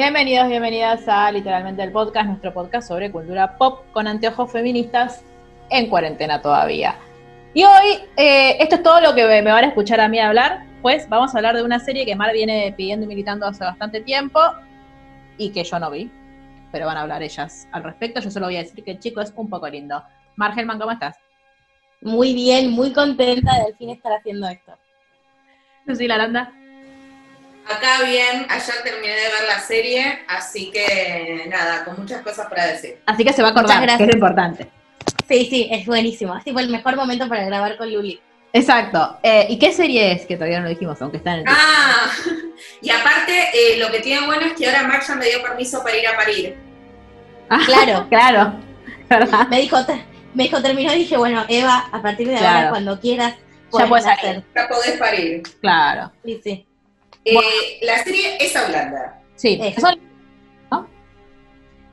Bienvenidos, bienvenidas a literalmente el podcast, nuestro podcast sobre cultura pop con anteojos feministas en cuarentena todavía. Y hoy, eh, esto es todo lo que me van a escuchar a mí hablar, pues vamos a hablar de una serie que Mar viene pidiendo y militando hace bastante tiempo y que yo no vi, pero van a hablar ellas al respecto. Yo solo voy a decir que el chico es un poco lindo. Mar Gelman, ¿cómo estás? Muy bien, muy contenta de al fin estar haciendo esto. Lucila Aranda. Acá bien, ayer terminé de ver la serie, así que nada, con muchas cosas para decir. Así que se va a cortar, Muchas que es lo importante. Sí, sí, es buenísimo. Es tipo el mejor momento para grabar con Luli. Exacto. Eh, ¿Y qué serie es? Que todavía no lo dijimos, aunque está en el. Ah, y aparte, eh, lo que tiene bueno es que ahora Mark ya me dio permiso para ir a parir. Ah, claro. claro. ¿Verdad? Me dijo, me dijo, terminó y dije, bueno, Eva, a partir de Claro. ahora, cuando quieras, Ya puedes hacer. Ya podés parir. Claro. Sí, sí. Eh, Bueno. La serie es hablanda. Sí. Eso. Son-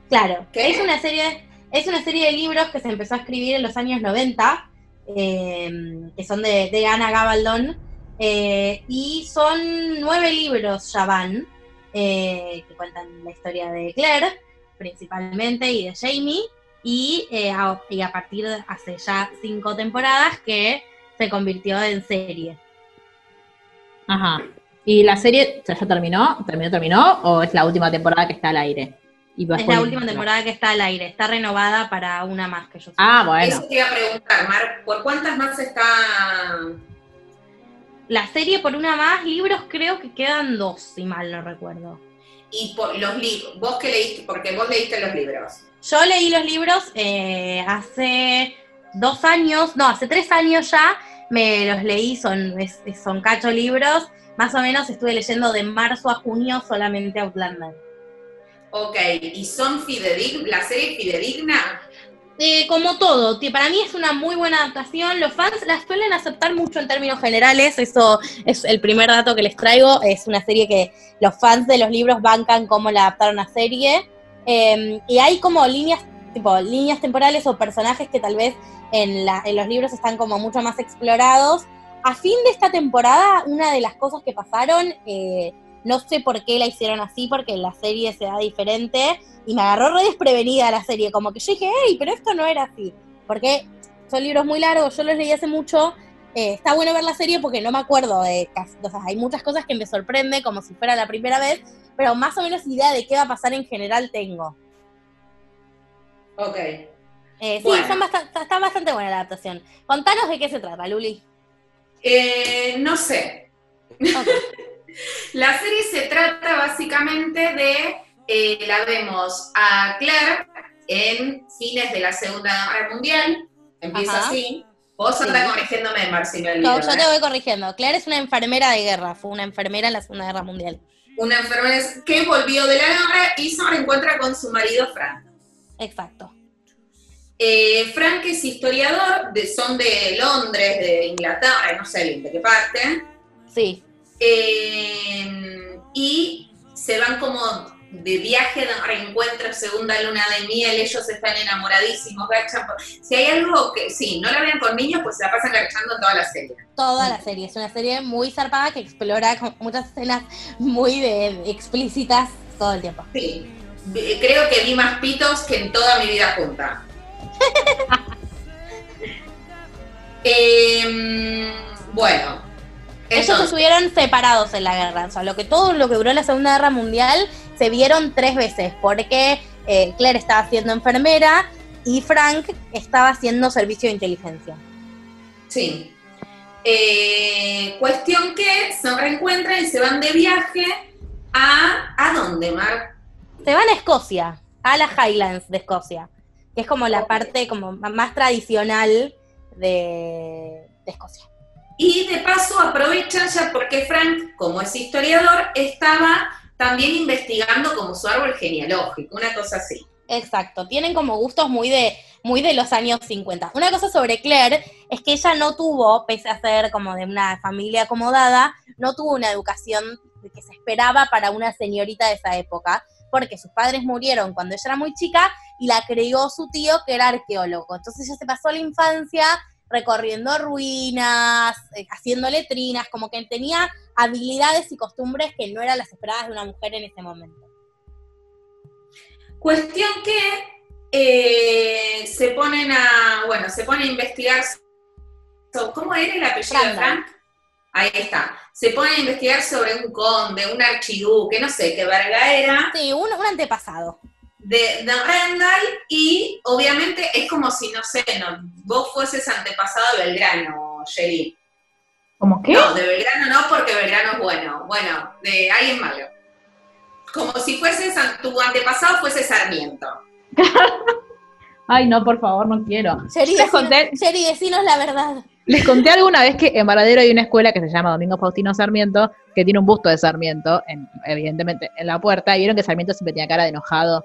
Claro, ¿Qué? es una serie, es una serie de libros que se empezó a escribir en los años 90, eh, que son de, de Anna Gabaldon, eh, y son nueve libros ya van, eh, que cuentan la historia de Claire, principalmente, y de Jamie, y, eh, a, y a partir de hace ya cinco temporadas que se convirtió en serie. Ajá. ¿Y la serie ya terminó? ¿Terminó, terminó? ¿O es la última temporada que está al aire? Y Es la última temporada que está al aire, está renovada para una más que yo sé. Ah, bueno. Eso te iba a preguntar, Mar, ¿por cuántas más está? La serie por una más, libros creo que quedan dos, si mal no recuerdo. Y por los libros, vos que leíste, porque vos leíste los libros. Yo leí los libros eh, hace dos años, no, hace tres años ya, me los leí, son, es- son cacho libros, más o menos estuve leyendo de marzo a junio solamente Outlander. Ok, ¿y son fidedignas? ¿La serie es fidedigna? Eh, como todo, para mí es una muy buena adaptación. Los fans la suelen aceptar mucho en términos generales. Eso es el primer dato que les traigo. Es una serie que los fans de los libros bancan cómo la adaptaron a serie. Eh, y hay como líneas, tipo líneas temporales o personajes que tal vez en, la- en los libros están como mucho más explorados. A fin de esta temporada, una de las cosas que pasaron, eh, no sé por qué la hicieron así, porque la serie se da diferente y me agarró re desprevenida la serie, como que yo dije, hey, pero esto no era así, porque son libros muy largos, yo los leí hace mucho, eh, está bueno ver la serie porque no me acuerdo de casi, o sea, hay muchas cosas que me sorprende como si fuera la primera vez, pero más o menos idea de qué va a pasar en general tengo. Ok. Eh, sí, Bueno. son bastante, está bastante buena la adaptación. Contanos de qué se trata, Luli. Eh, no sé. La serie se trata básicamente de, eh, la vemos a Claire en fines de la Segunda Guerra Mundial, empieza Ajá. así. Vos Sí. andás corrigiéndome, Marci, me olvido, No, yo ¿eh? te voy corrigiendo. Claire es una enfermera de guerra, fue una enfermera en la Segunda Guerra Mundial. Una enfermera que volvió de la guerra y se reencuentra con su marido Frank. Exacto. Eh, Frank es historiador, de, son de Londres, de Inglaterra, no sé bien de qué parte. Sí, Eh, y se van como de viaje de reencuentro, segunda luna de miel, ellos están enamoradísimos, gachan Si hay algo que, sí, no la vean con niños, pues se la pasan garchando toda la serie. toda la serie. Es una serie muy zarpada que explora con muchas escenas muy de, explícitas todo el tiempo. Sí, creo que vi más pitos que en toda mi vida junta. Em, bueno, Ellos entonces, estuvieron separados en la guerra. O sea, lo que todo lo que duró la Segunda Guerra Mundial se vieron tres veces. Porque eh, Claire estaba siendo enfermera y Frank estaba haciendo servicio de inteligencia. sí. Eh, cuestión que se reencuentran y se van de viaje a... ¿A dónde, Mar? Se van a Escocia, a las Highlands de Escocia. Que es como la parte como más tradicional de, de Escocia. Y de paso aprovechan ya porque Frank, como es historiador, estaba también investigando como su árbol genealógico, una cosa así. Exacto, tienen como gustos muy de, muy de los años 50. Una cosa sobre Claire es que ella no tuvo, pese a ser como de una familia acomodada, no tuvo una educación que se esperaba para una señorita de esa época, porque sus padres murieron cuando ella era muy chica y la crió su tío que era arqueólogo. Entonces ella se pasó la infancia recorriendo ruinas, eh, haciendo letrinas, como que tenía habilidades y costumbres que no eran las esperadas de una mujer en ese momento. Cuestión que eh, se ponen a, bueno, se ponen a investigar, so- ¿cómo era el apellido de. Frank? Ahí está. Se ponen a investigar sobre un conde, un archiduque, no sé qué verga era, Sí, un, un antepasado. De, de Randall, y obviamente es como si, no sé, no, vos fueses antepasado de Belgrano, Sherry. ¿Cómo qué? No, de Belgrano no, porque Belgrano es bueno. Bueno, de alguien malo. Como si fueses, tu antepasado fuese Sarmiento. Ay, no, por favor, no quiero. Sherry, Les decinos, conté, Sherry, decinos la verdad. les conté alguna vez que en Varadero hay una escuela que se llama Domingo Faustino Sarmiento, que tiene un busto de Sarmiento, en- evidentemente, en la puerta, y vieron que Sarmiento siempre tenía cara de enojado.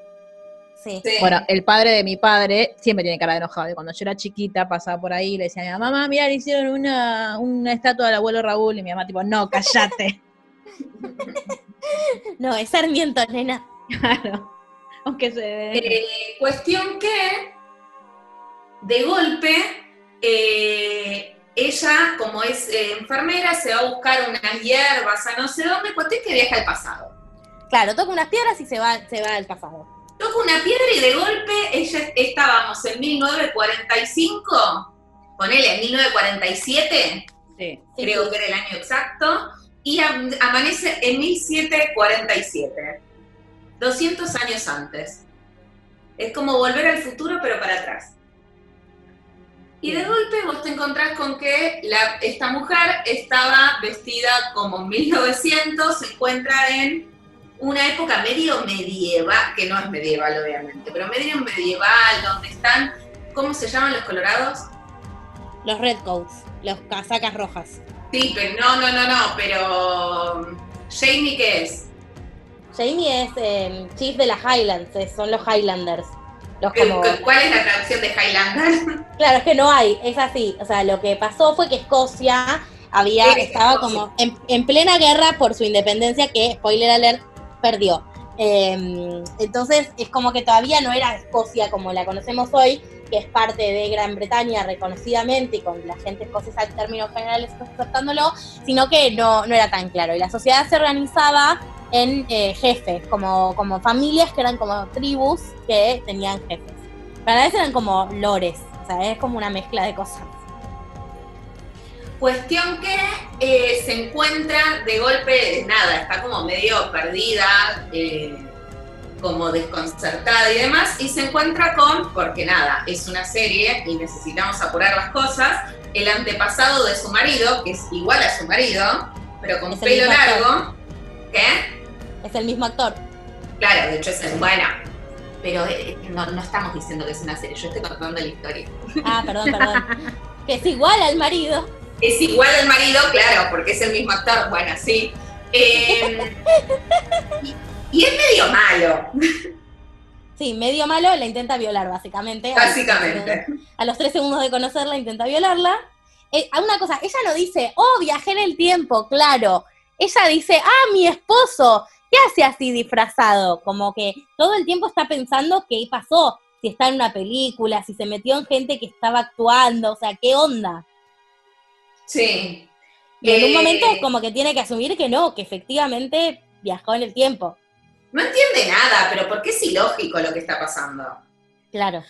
Sí. Sí. Bueno, el padre de mi padre siempre tiene cara de enojado. Y cuando yo era chiquita, pasaba por ahí y le decía a mi mamá, mamá, mira, le hicieron una, una estatua del abuelo Raúl. Y mi mamá, tipo, no, cállate. No, es Sarmiento, nena. claro. Aunque se. Eh, cuestión que, de golpe, eh, ella, como es eh, enfermera, se va a buscar unas hierbas a no sé dónde, cuestión que viaja al pasado. Claro, toca unas piedras y se va, se va al pasado. Toca una piedra y de golpe ella estábamos en 1945, ponele, en 1947, Sí. creo que era el año exacto, y am- amanece en 1747, 200 años antes. Es como volver al futuro, pero para atrás. Y de golpe vos te encontrás con que la- esta mujer estaba vestida como en 1900, se encuentra en una época medio medieval, que no es medieval obviamente, pero medio medieval, donde están, ¿cómo se llaman los colorados? Los redcoats, los casacas rojas. Sí, pero no, no, no, no, pero Jamie, ¿qué es? Jamie es el chief de las Highlands, eh, son los Highlanders. Los ¿Qué- como... ¿Cuál es la traducción de Highlander? Claro, es que no hay, es así. O sea, lo que pasó fue que Escocia había, estaba como en, en plena guerra por su independencia, que, spoiler alert, perdió. Eh, entonces es como que todavía no era Escocia como la conocemos hoy, que es parte de Gran Bretaña reconocidamente y con la gente escocesa en términos generales aceptándolo, sino que no, no era tan claro. Y la sociedad se organizaba en eh, jefes, como, como familias que eran como tribus que tenían jefes. Pero a la vez eran como lores, o es como una mezcla de cosas. Cuestión que eh, se encuentra de golpe, nada, está como medio perdida, eh, como desconcertada y demás, y se encuentra con, porque nada, es una serie y necesitamos apurar las cosas, el antepasado de su marido, que es igual a su marido, pero con Es el pelo largo. ¿Qué? Es el mismo actor. Claro, de hecho es buena. Pero eh, no, no estamos diciendo que es una serie, yo estoy contando la historia. Ah, perdón, perdón. que es igual al marido. Es igual al marido, claro, porque es el mismo actor, bueno, sí. Eh, y, y es medio malo, Sí, medio malo, la intenta violar, básicamente. básicamente. A los tres segundos de conocerla, intenta violarla. Eh, a una cosa, ella no dice, oh, viajé en el tiempo, claro. Ella dice, ah, mi esposo, ¿qué hace así disfrazado? Como que todo el tiempo está pensando qué pasó, si está en una película, si se metió en gente que estaba actuando, o sea, ¿qué onda? Sí. Y en un Eh, momento como que tiene que asumir que no, que efectivamente viajó en el tiempo. No entiende nada, pero porque es ilógico lo que está pasando. Claro.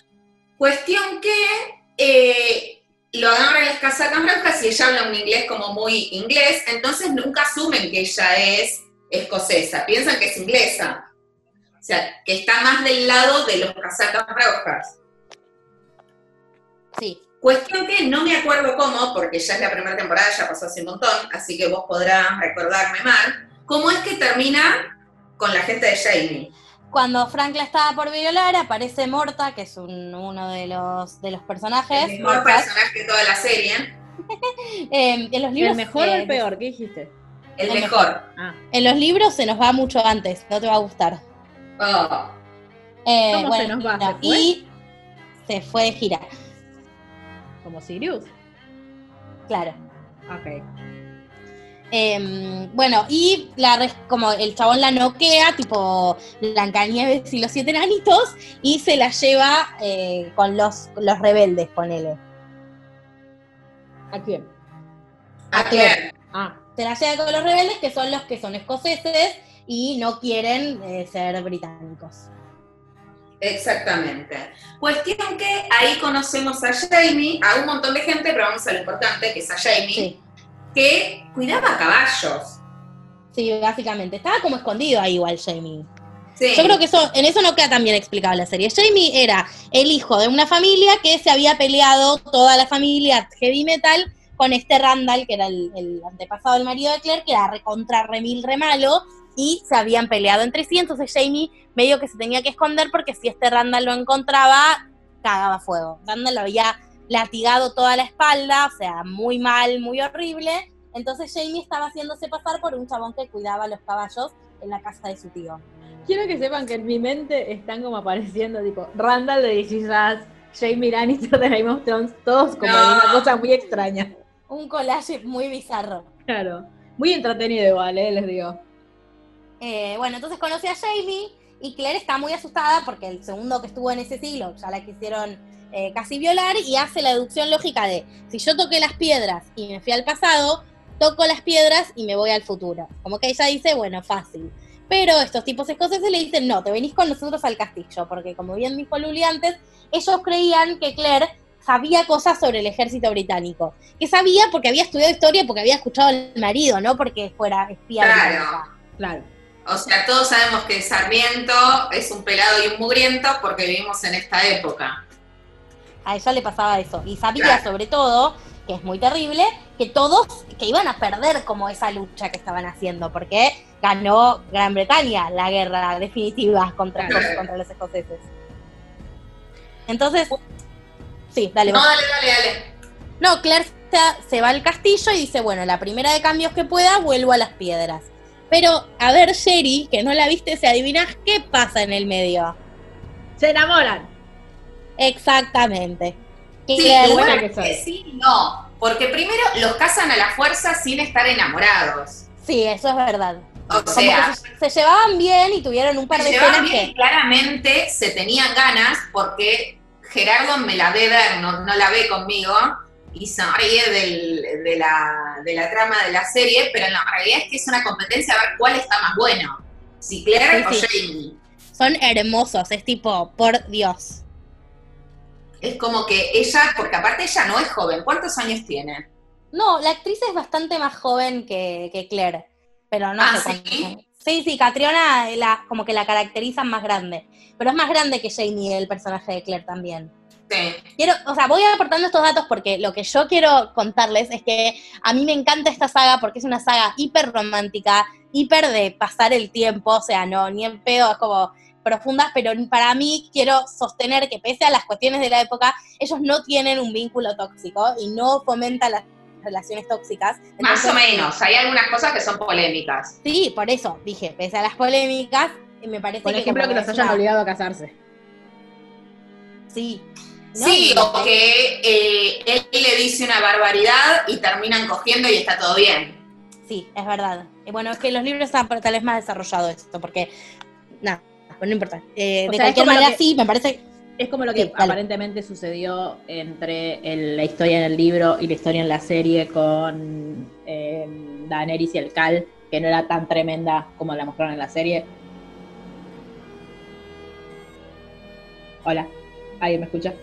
Cuestión que eh, lo agarran las casacas blancas y ella habla un inglés como muy inglés, entonces nunca asumen que ella es escocesa, piensan que es inglesa. O sea, que está más del lado de los casacas rojas. Sí. Cuestión que no me acuerdo cómo, porque ya es la primera temporada, ya pasó hace un montón, así que vos podrás recordarme mal, cómo es que termina con la gente de Jamie. cuando Frank la estaba por violar, aparece Morta, que es un- uno de los, de los personajes. El mejor Morta, personaje de toda la serie. eh, en los libros, ¿El mejor o el peor? ¿Qué dijiste? El El mejor. Ah, En los libros se nos va mucho antes, no te va a gustar. Oh. Eh, ¿Cómo se bueno, nos va? no, ¿Se fue? Y se fue de gira, como Sirius. claro. Ok. Eh, bueno, y la res- como el chabón la noquea, tipo Blancanieves y los siete enanitos, y se la lleva eh, con los, los rebeldes, ponele. ¿A quién? A Claire. Ah, Se la lleva con los rebeldes, que son los que son escoceses y no quieren eh, ser británicos. Exactamente. Cuestión que ahí conocemos a Jamie, a un montón de gente, pero vamos a lo importante, que es a Jamie, Sí, que cuidaba caballos. sí, básicamente. Estaba como escondido ahí igual Jamie. Sí. Yo creo que eso, en eso no queda tan bien explicado la serie. Jamie era el hijo de una familia que se había peleado toda la familia heavy metal con este Randall, que era el, el antepasado del marido de Claire, que era recontra remil re malo, y se habían peleado entre sí. Entonces Jamie medio que se tenía que esconder porque si este Randall lo encontraba, cagaba fuego. Randall lo había latigado toda la espalda, o sea, muy mal, muy horrible. Entonces Jamie estaba haciéndose pasar por un chabón que cuidaba los caballos en la casa de su tío. quiero que sepan que en mi mente están como apareciendo, tipo, Randall de Us, Jamie Lannister de Game of Thrones, todos como No. una cosa muy extraña. Un collage muy bizarro. Claro. Muy entretenido igual, eh, les digo. Eh, bueno, entonces conoce a Jamie y Claire está muy asustada porque el segundo que estuvo en ese siglo ya la quisieron eh, casi violar y hace la deducción lógica de si yo toqué las piedras y me fui al pasado, toco las piedras y me voy al futuro. Como que ella dice, bueno, fácil. Pero estos tipos escoceses le dicen, no, te venís con nosotros al castillo, porque como bien dijo Luli antes, ellos creían que Claire sabía cosas sobre el ejército británico. Que sabía porque había estudiado historia, porque había escuchado al marido, no porque fuera espía Claro. británica. Claro. O sea, todos sabemos que Sarmiento es un pelado y un mugriento porque vivimos en esta época. A ella le pasaba eso. Y sabía Claro. sobre todo, que es muy terrible, que todos, que iban a perder como esa lucha que estaban haciendo, porque ganó Gran Bretaña la guerra definitiva contra, Claro. contra los escoceses. Entonces, sí, dale. No, dale, dale, dale. No, Claire se va al castillo y dice, bueno, la primera de cambios que pueda, vuelvo a las piedras. Pero, a ver, Sherry, que no la viste, se adivinas qué pasa en el medio. Se enamoran. Exactamente. Sí, qué buena que soy. que sí, y no. Porque primero los casan a la fuerza sin estar enamorados. sí, eso es verdad. O Como sea, se, se llevaban bien y tuvieron un par se de llevaban escenas bien que. y claramente se tenían ganas porque Gerardo me la ve ver, no, no la ve conmigo, y se ríe del- de, la, de la trama de la serie, pero la realidad es que es una competencia a ver cuál está más bueno. Si Claire Sí, o sí. Jamie. Son hermosos, es tipo, por Dios. Es como que ella, porque aparte ella no es joven, ¿cuántos años tiene? No, la actriz es bastante más joven que, que Claire, pero no Ah, sé ¿sí? Sí, sí, Catriona la, como que la caracterizan más grande, pero es más grande que Jamie, el personaje de Claire también. Sí. Quiero, o sea, voy aportando estos datos porque lo que yo quiero contarles es que a mí me encanta esta saga porque es una saga hiper romántica, hiper de pasar el tiempo, o sea, no, ni en pedo, es como profundas, pero para mí quiero sostener que pese a las cuestiones de la época, ellos no tienen un vínculo tóxico y no fomentan las relaciones tóxicas. Más o menos, hay algunas cosas que son polémicas. Sí, por eso dije, pese a las polémicas, me parece Por que ejemplo, como que los hayan obligado a casarse. Sí. ¿No? Sí, Y- o que eh, él le dice una barbaridad y terminan cogiendo y está todo bien. Sí, es verdad. Y bueno, es que los libros están tal vez más desarrollado esto, porque, nada, pero no importa. Eh, de sea, cualquier manera, que- sí, me parece. Es como lo que Sí, dale. aparentemente sucedió entre el- la historia en el libro y la historia en la serie con eh, Daenerys y el Cal, que no era tan tremenda como la mostraron en la serie. Hola, ¿alguien me escucha?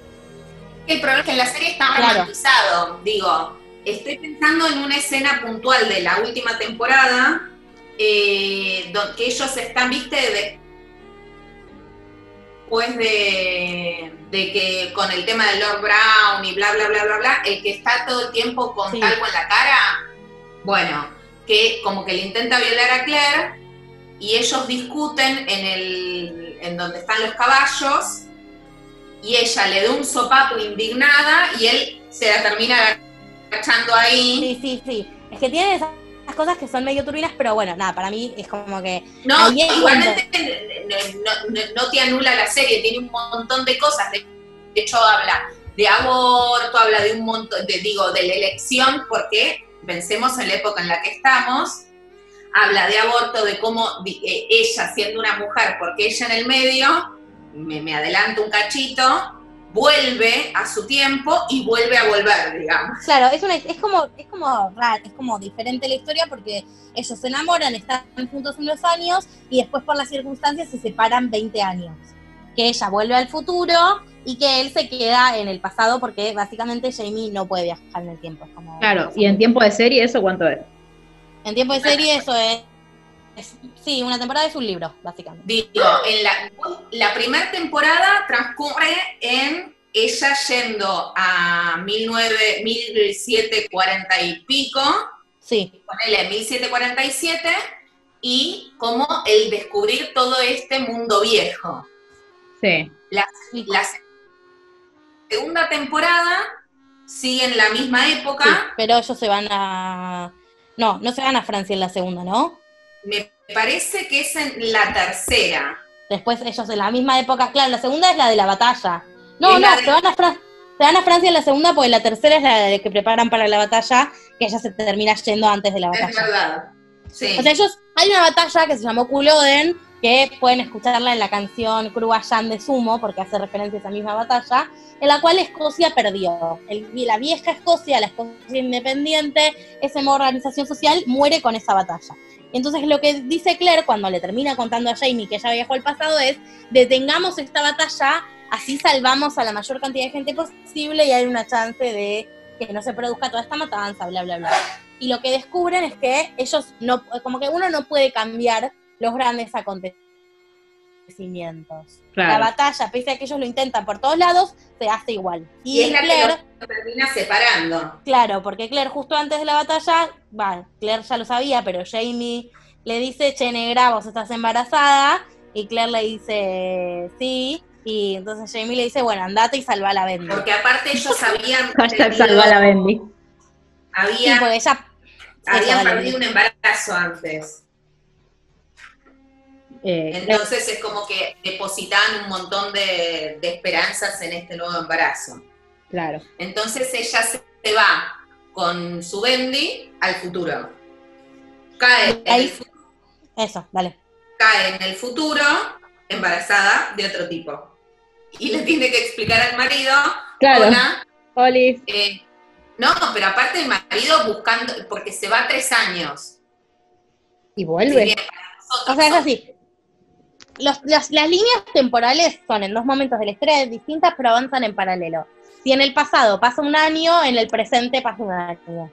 El problema es que en la serie está Claro. romantizado. Digo, estoy pensando en una escena puntual de la última temporada, eh, don- que ellos están, viste, de- después de, de que con el tema de Lord Brown y bla, bla, bla, bla, bla, el que está todo el tiempo con Sí. talco en la cara, bueno, que como que le intenta violar a Claire y ellos discuten en el, en donde están los caballos y ella le da un sopapo indignada y él se la termina agachando ahí. Sí, sí, sí. Es que tiene esas cosas que son medio turbinas, pero bueno, nada, para mí es como que. No, igualmente no, no- no te anula la serie, tiene un montón de cosas. De hecho, habla de aborto, habla de un montón, de, digo, de la elección, porque pensemos en la época en la que estamos. Habla de aborto, de cómo eh, ella, siendo una mujer, porque ella en el medio, me, me adelanto un cachito, vuelve a su tiempo y vuelve a volver, digamos. Claro, es, una, es como es como raro, es como diferente la historia porque ellos se enamoran, están juntos unos años y después por las circunstancias se separan 20 años. Que ella vuelve al futuro y que él se queda en el pasado porque básicamente Jamie no puede viajar en el tiempo. es como- Claro, y en tiempo de serie, ¿eso cuánto es? En tiempo de serie eso es, es- sí, una temporada es un libro, básicamente. Digo, en la, la primera temporada transcurre en ella yendo a 19, 1740 y pico, Sí, ponele 1747, y como el descubrir todo este mundo viejo. Sí. La segunda temporada sigue en la misma sí, época, pero ellos se van a... No, no se van a Francia en la segunda, ¿no? Me parece que es en la tercera. Después ellos en la misma época, claro, la segunda es la de la batalla. No, Es no, de- se van a Fran- se van a Francia en la segunda porque la tercera es la de que preparan para la batalla, que ella se termina yendo antes de la Es batalla. verdad. Sí. O sea, ellos, hay una batalla que se llamó Culloden, que pueden escucharla en la canción Cruayan de Sumo, porque hace referencia a esa misma batalla, en la cual Escocia perdió. El- la vieja Escocia, la Escocia independiente, esa organización social, muere con esa batalla. Entonces lo que dice Claire cuando le termina contando a Jamie que ella viajó al pasado es, detengamos esta batalla, así salvamos a la mayor cantidad de gente posible y hay una chance de que no se produzca toda esta matanza, bla, bla, bla. Y lo que descubren es que ellos no, como que uno no puede cambiar los grandes acontecimientos. La Claro. batalla, pese a que ellos lo intentan por todos lados, se hace igual. Y, Y es la Claire, que termina separando. claro, porque Claire justo antes de la batalla, va, Claire ya lo sabía, pero Jamie le dice, che, negra, vos estás embarazada, y Claire le dice, sí, y entonces Jamie le dice, bueno, andate y salva a la Bendy. Porque aparte ellos habían Hashtag salva la Bendy. Sí, habían, porque ella... habían perdido un embarazo antes. Eh, Entonces es como que depositaban un montón de, de esperanzas en este nuevo embarazo. claro. Entonces ella se, va con su Bendy al futuro. Cae en, el, fu- Eso, dale. cae en el futuro embarazada de otro tipo. Y le tiene que explicar al marido, Claro. hola, Olis. eh, no, pero aparte el marido buscando, porque se va tres años. Y vuelve. bien para nosotros O sea, es así. Los- las, las líneas temporales son en dos momentos de la historia distintas, pero avanzan en paralelo. Si en el pasado pasa un año, en el presente pasa un año.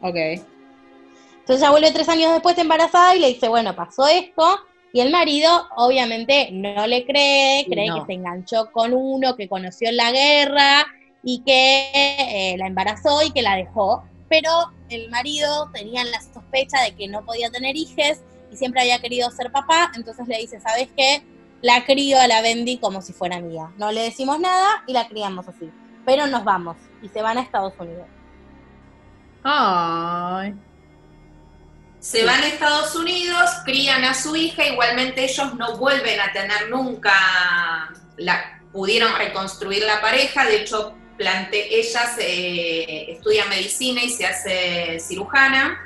Ok. Entonces ella vuelve tres años después embarazada y le dice, bueno, pasó esto. Y el marido, obviamente, no le cree, cree no. que se enganchó con uno que conoció en la guerra y que eh, la embarazó y que la dejó. Pero el marido tenía la sospecha de que no podía tener hijos y siempre había querido ser papá. Entonces le dice, ¿sabes qué? La crío a la Bendy como si fuera mía. No le decimos nada y la criamos así. Pero nos vamos y se van a Estados Unidos. Ay. Se van a Estados Unidos, crían a su hija, igualmente ellos no vuelven a tener nunca, la, pudieron reconstruir la pareja, de hecho plante, ella se, estudia medicina y se hace cirujana,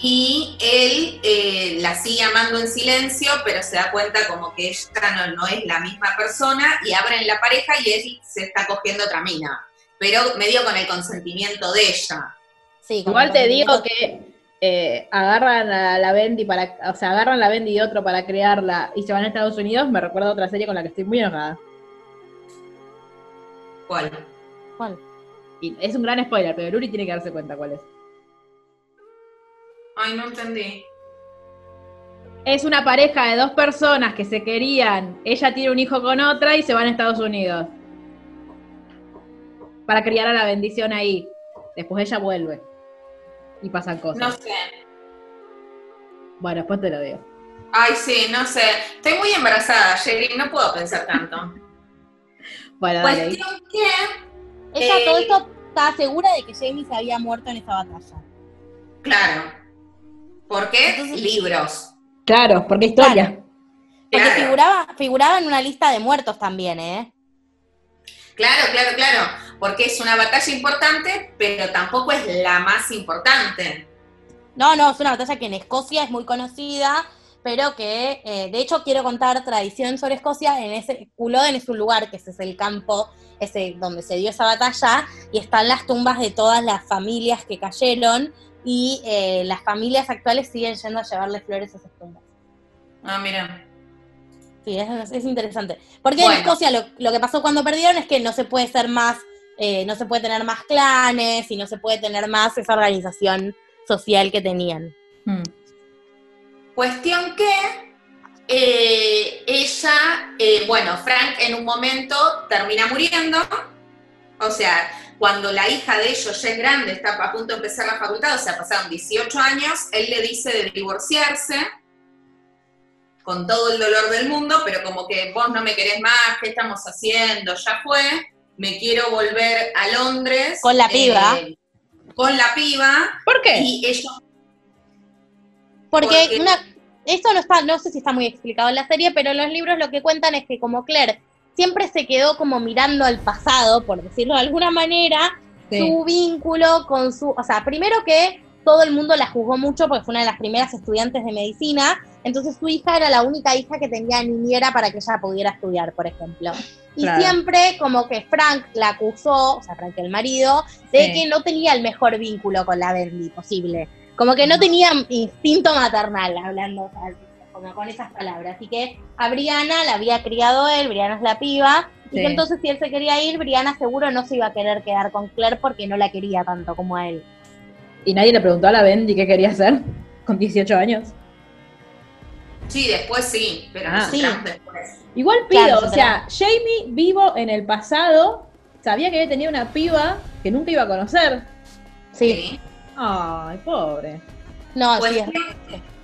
y él eh, la sigue amando en silencio, pero se da cuenta como que ella no, no es la misma persona, y abren la pareja y él se está cogiendo otra mina, pero medio con el consentimiento de ella. Sí, Igual te digo que eh, agarran a la Bendy para, o sea, agarran la Bendy de otro para crearla y se van a Estados Unidos, me recuerda a otra serie con la que estoy muy enojada. ¿Cuál? ¿Cuál? Y es un gran spoiler, pero Luri tiene que darse cuenta cuál es. Ay, no entendí. Es una pareja de dos personas que se querían. Ella tiene un hijo con otra y se van a Estados Unidos. Para criar a la bendición ahí. Después ella vuelve. Y pasan cosas. No sé. Bueno, después te lo digo. Ay, sí, no sé. Estoy muy embarazada, Jerry, no puedo pensar tanto. Bueno, dale. Cuestión que, Ella Eh, todo esto estaba segura de que Jamie se había muerto en esa batalla. claro. ¿Por qué? Entonces- Libros. Claro, porque historia. Porque Claro. figuraba, figuraba en una lista de muertos también, ¿eh? Claro, claro, claro. Porque es una batalla importante, pero tampoco es la más importante. No, no, es una batalla que en Escocia es muy conocida, pero que, eh, de hecho, quiero contar tradición sobre Escocia. En ese Culloden es un lugar que ese es el campo ese donde se dio esa batalla y están las tumbas de todas las familias que cayeron y eh, las familias actuales siguen yendo a llevarle flores a esas tumbas. Ah, mira. Sí, es, es interesante. Porque Bueno. en Escocia lo, lo que pasó cuando perdieron es que no se puede ser más, eh, no se puede tener más clanes y no se puede tener más esa organización social que tenían. Mm. Cuestión que eh, ella, eh, bueno, Frank en un momento termina muriendo. O sea, cuando la hija de ellos ya es grande, está a punto de empezar la facultad, o sea, pasaron 18 años, él le dice de divorciarse con todo el dolor del mundo, pero como que vos no me querés más, ¿qué estamos haciendo? Ya fue, me quiero volver a Londres. Con la piba. eh, con la piba. ¿Por qué? Y ellos Porque Porque- una, esto no está, no sé si está muy explicado en la serie, pero los libros lo que cuentan es que como Claire siempre se quedó como mirando al pasado, por decirlo de alguna manera, Sí. su vínculo con su, o sea, primero que todo el mundo la juzgó mucho porque fue una de las primeras estudiantes de medicina, entonces su hija era la única hija que tenía niñera para que ella pudiera estudiar, por ejemplo. Y Claro. siempre como que Frank la acusó, o sea, Frank el marido, de Sí. que no tenía el mejor vínculo con la Bendy posible. Como que no tenía instinto maternal, hablando o sea, como con esas palabras. Así que a Brianna la había criado él, Brianna es la piba, y que entonces si él se quería ir, Brianna seguro no se iba a querer quedar con Claire porque no la quería tanto como a él. ¿Y nadie le preguntó a la Bendy qué quería hacer con 18 años? Sí, después sí, pero Ah. Sí. después. Igual pido, Claro, o sea, Jamie vivo en el pasado, sabía que tenía una piba que nunca iba a conocer. Sí, Sí. Ay, pobre. no, Pues, sí,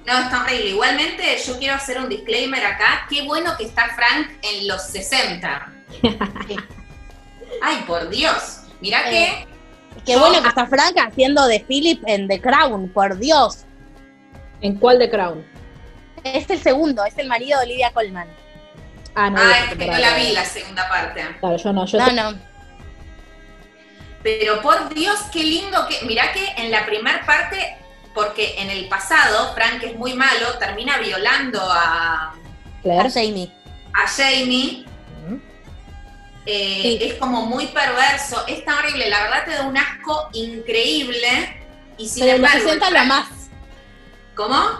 no, está horrible. Igualmente, yo quiero hacer un disclaimer acá. Qué bueno que está Frank en los 60. Sí. Ay, por Dios. Mirá Eh. que Qué Yo- bueno que está Frank haciendo de Philip en The Crown, por Dios. ¿En cuál de Crown? Es el segundo, es el marido de Olivia Colman. Ah, no. Ah, es que no la vi la segunda parte. Claro, yo no, yo No, te- no. Pero por Dios, qué lindo que. Mirá que en la primer parte, porque en el pasado, Frank es muy malo, termina violando a, A Claire. Jamie. a Jamie. Eh, Sí. Es como muy perverso, es tan horrible, la verdad te da un asco increíble. Y sin Pero en los embargo, 60 lo Frank- más. ¿Cómo?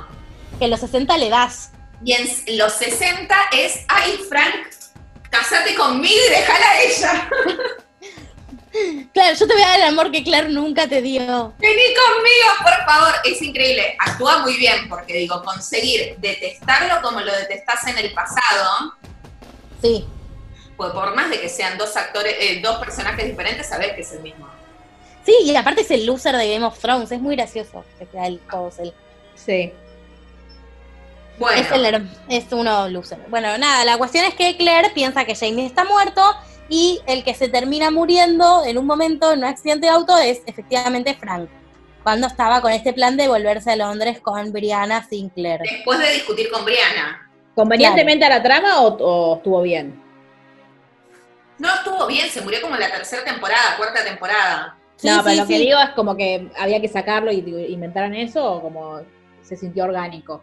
Que en los 60 le das. Y en los 60 es, ay, Frank, casate conmigo y déjala a ella. Te voy a dar el amor que Claire nunca te dio. Vení conmigo, por favor. Es increíble. Actúa muy bien, porque digo, conseguir detestarlo como lo detestás en el pasado, Sí. pues por más de que sean dos actores, eh, dos personajes diferentes, sabés que es el mismo. Sí, y aparte es el loser de Game of Thrones. Es muy gracioso que sea todos él. Sí. Bueno, Es, el, es uno loser. Bueno, nada, la cuestión es que Claire piensa que Jamie está muerto y el que se termina muriendo en un momento en un accidente de auto es efectivamente Frank. Cuando estaba con este plan de volverse a Londres con Brianna Sinclair. después de discutir con Brianna. ¿Convenientemente a la trama o, o estuvo bien? No estuvo bien, se murió como en la tercera temporada, cuarta temporada. Sí, no, pero sí, lo que sí. digo es como que había que sacarlo y inventaron eso o como se sintió orgánico.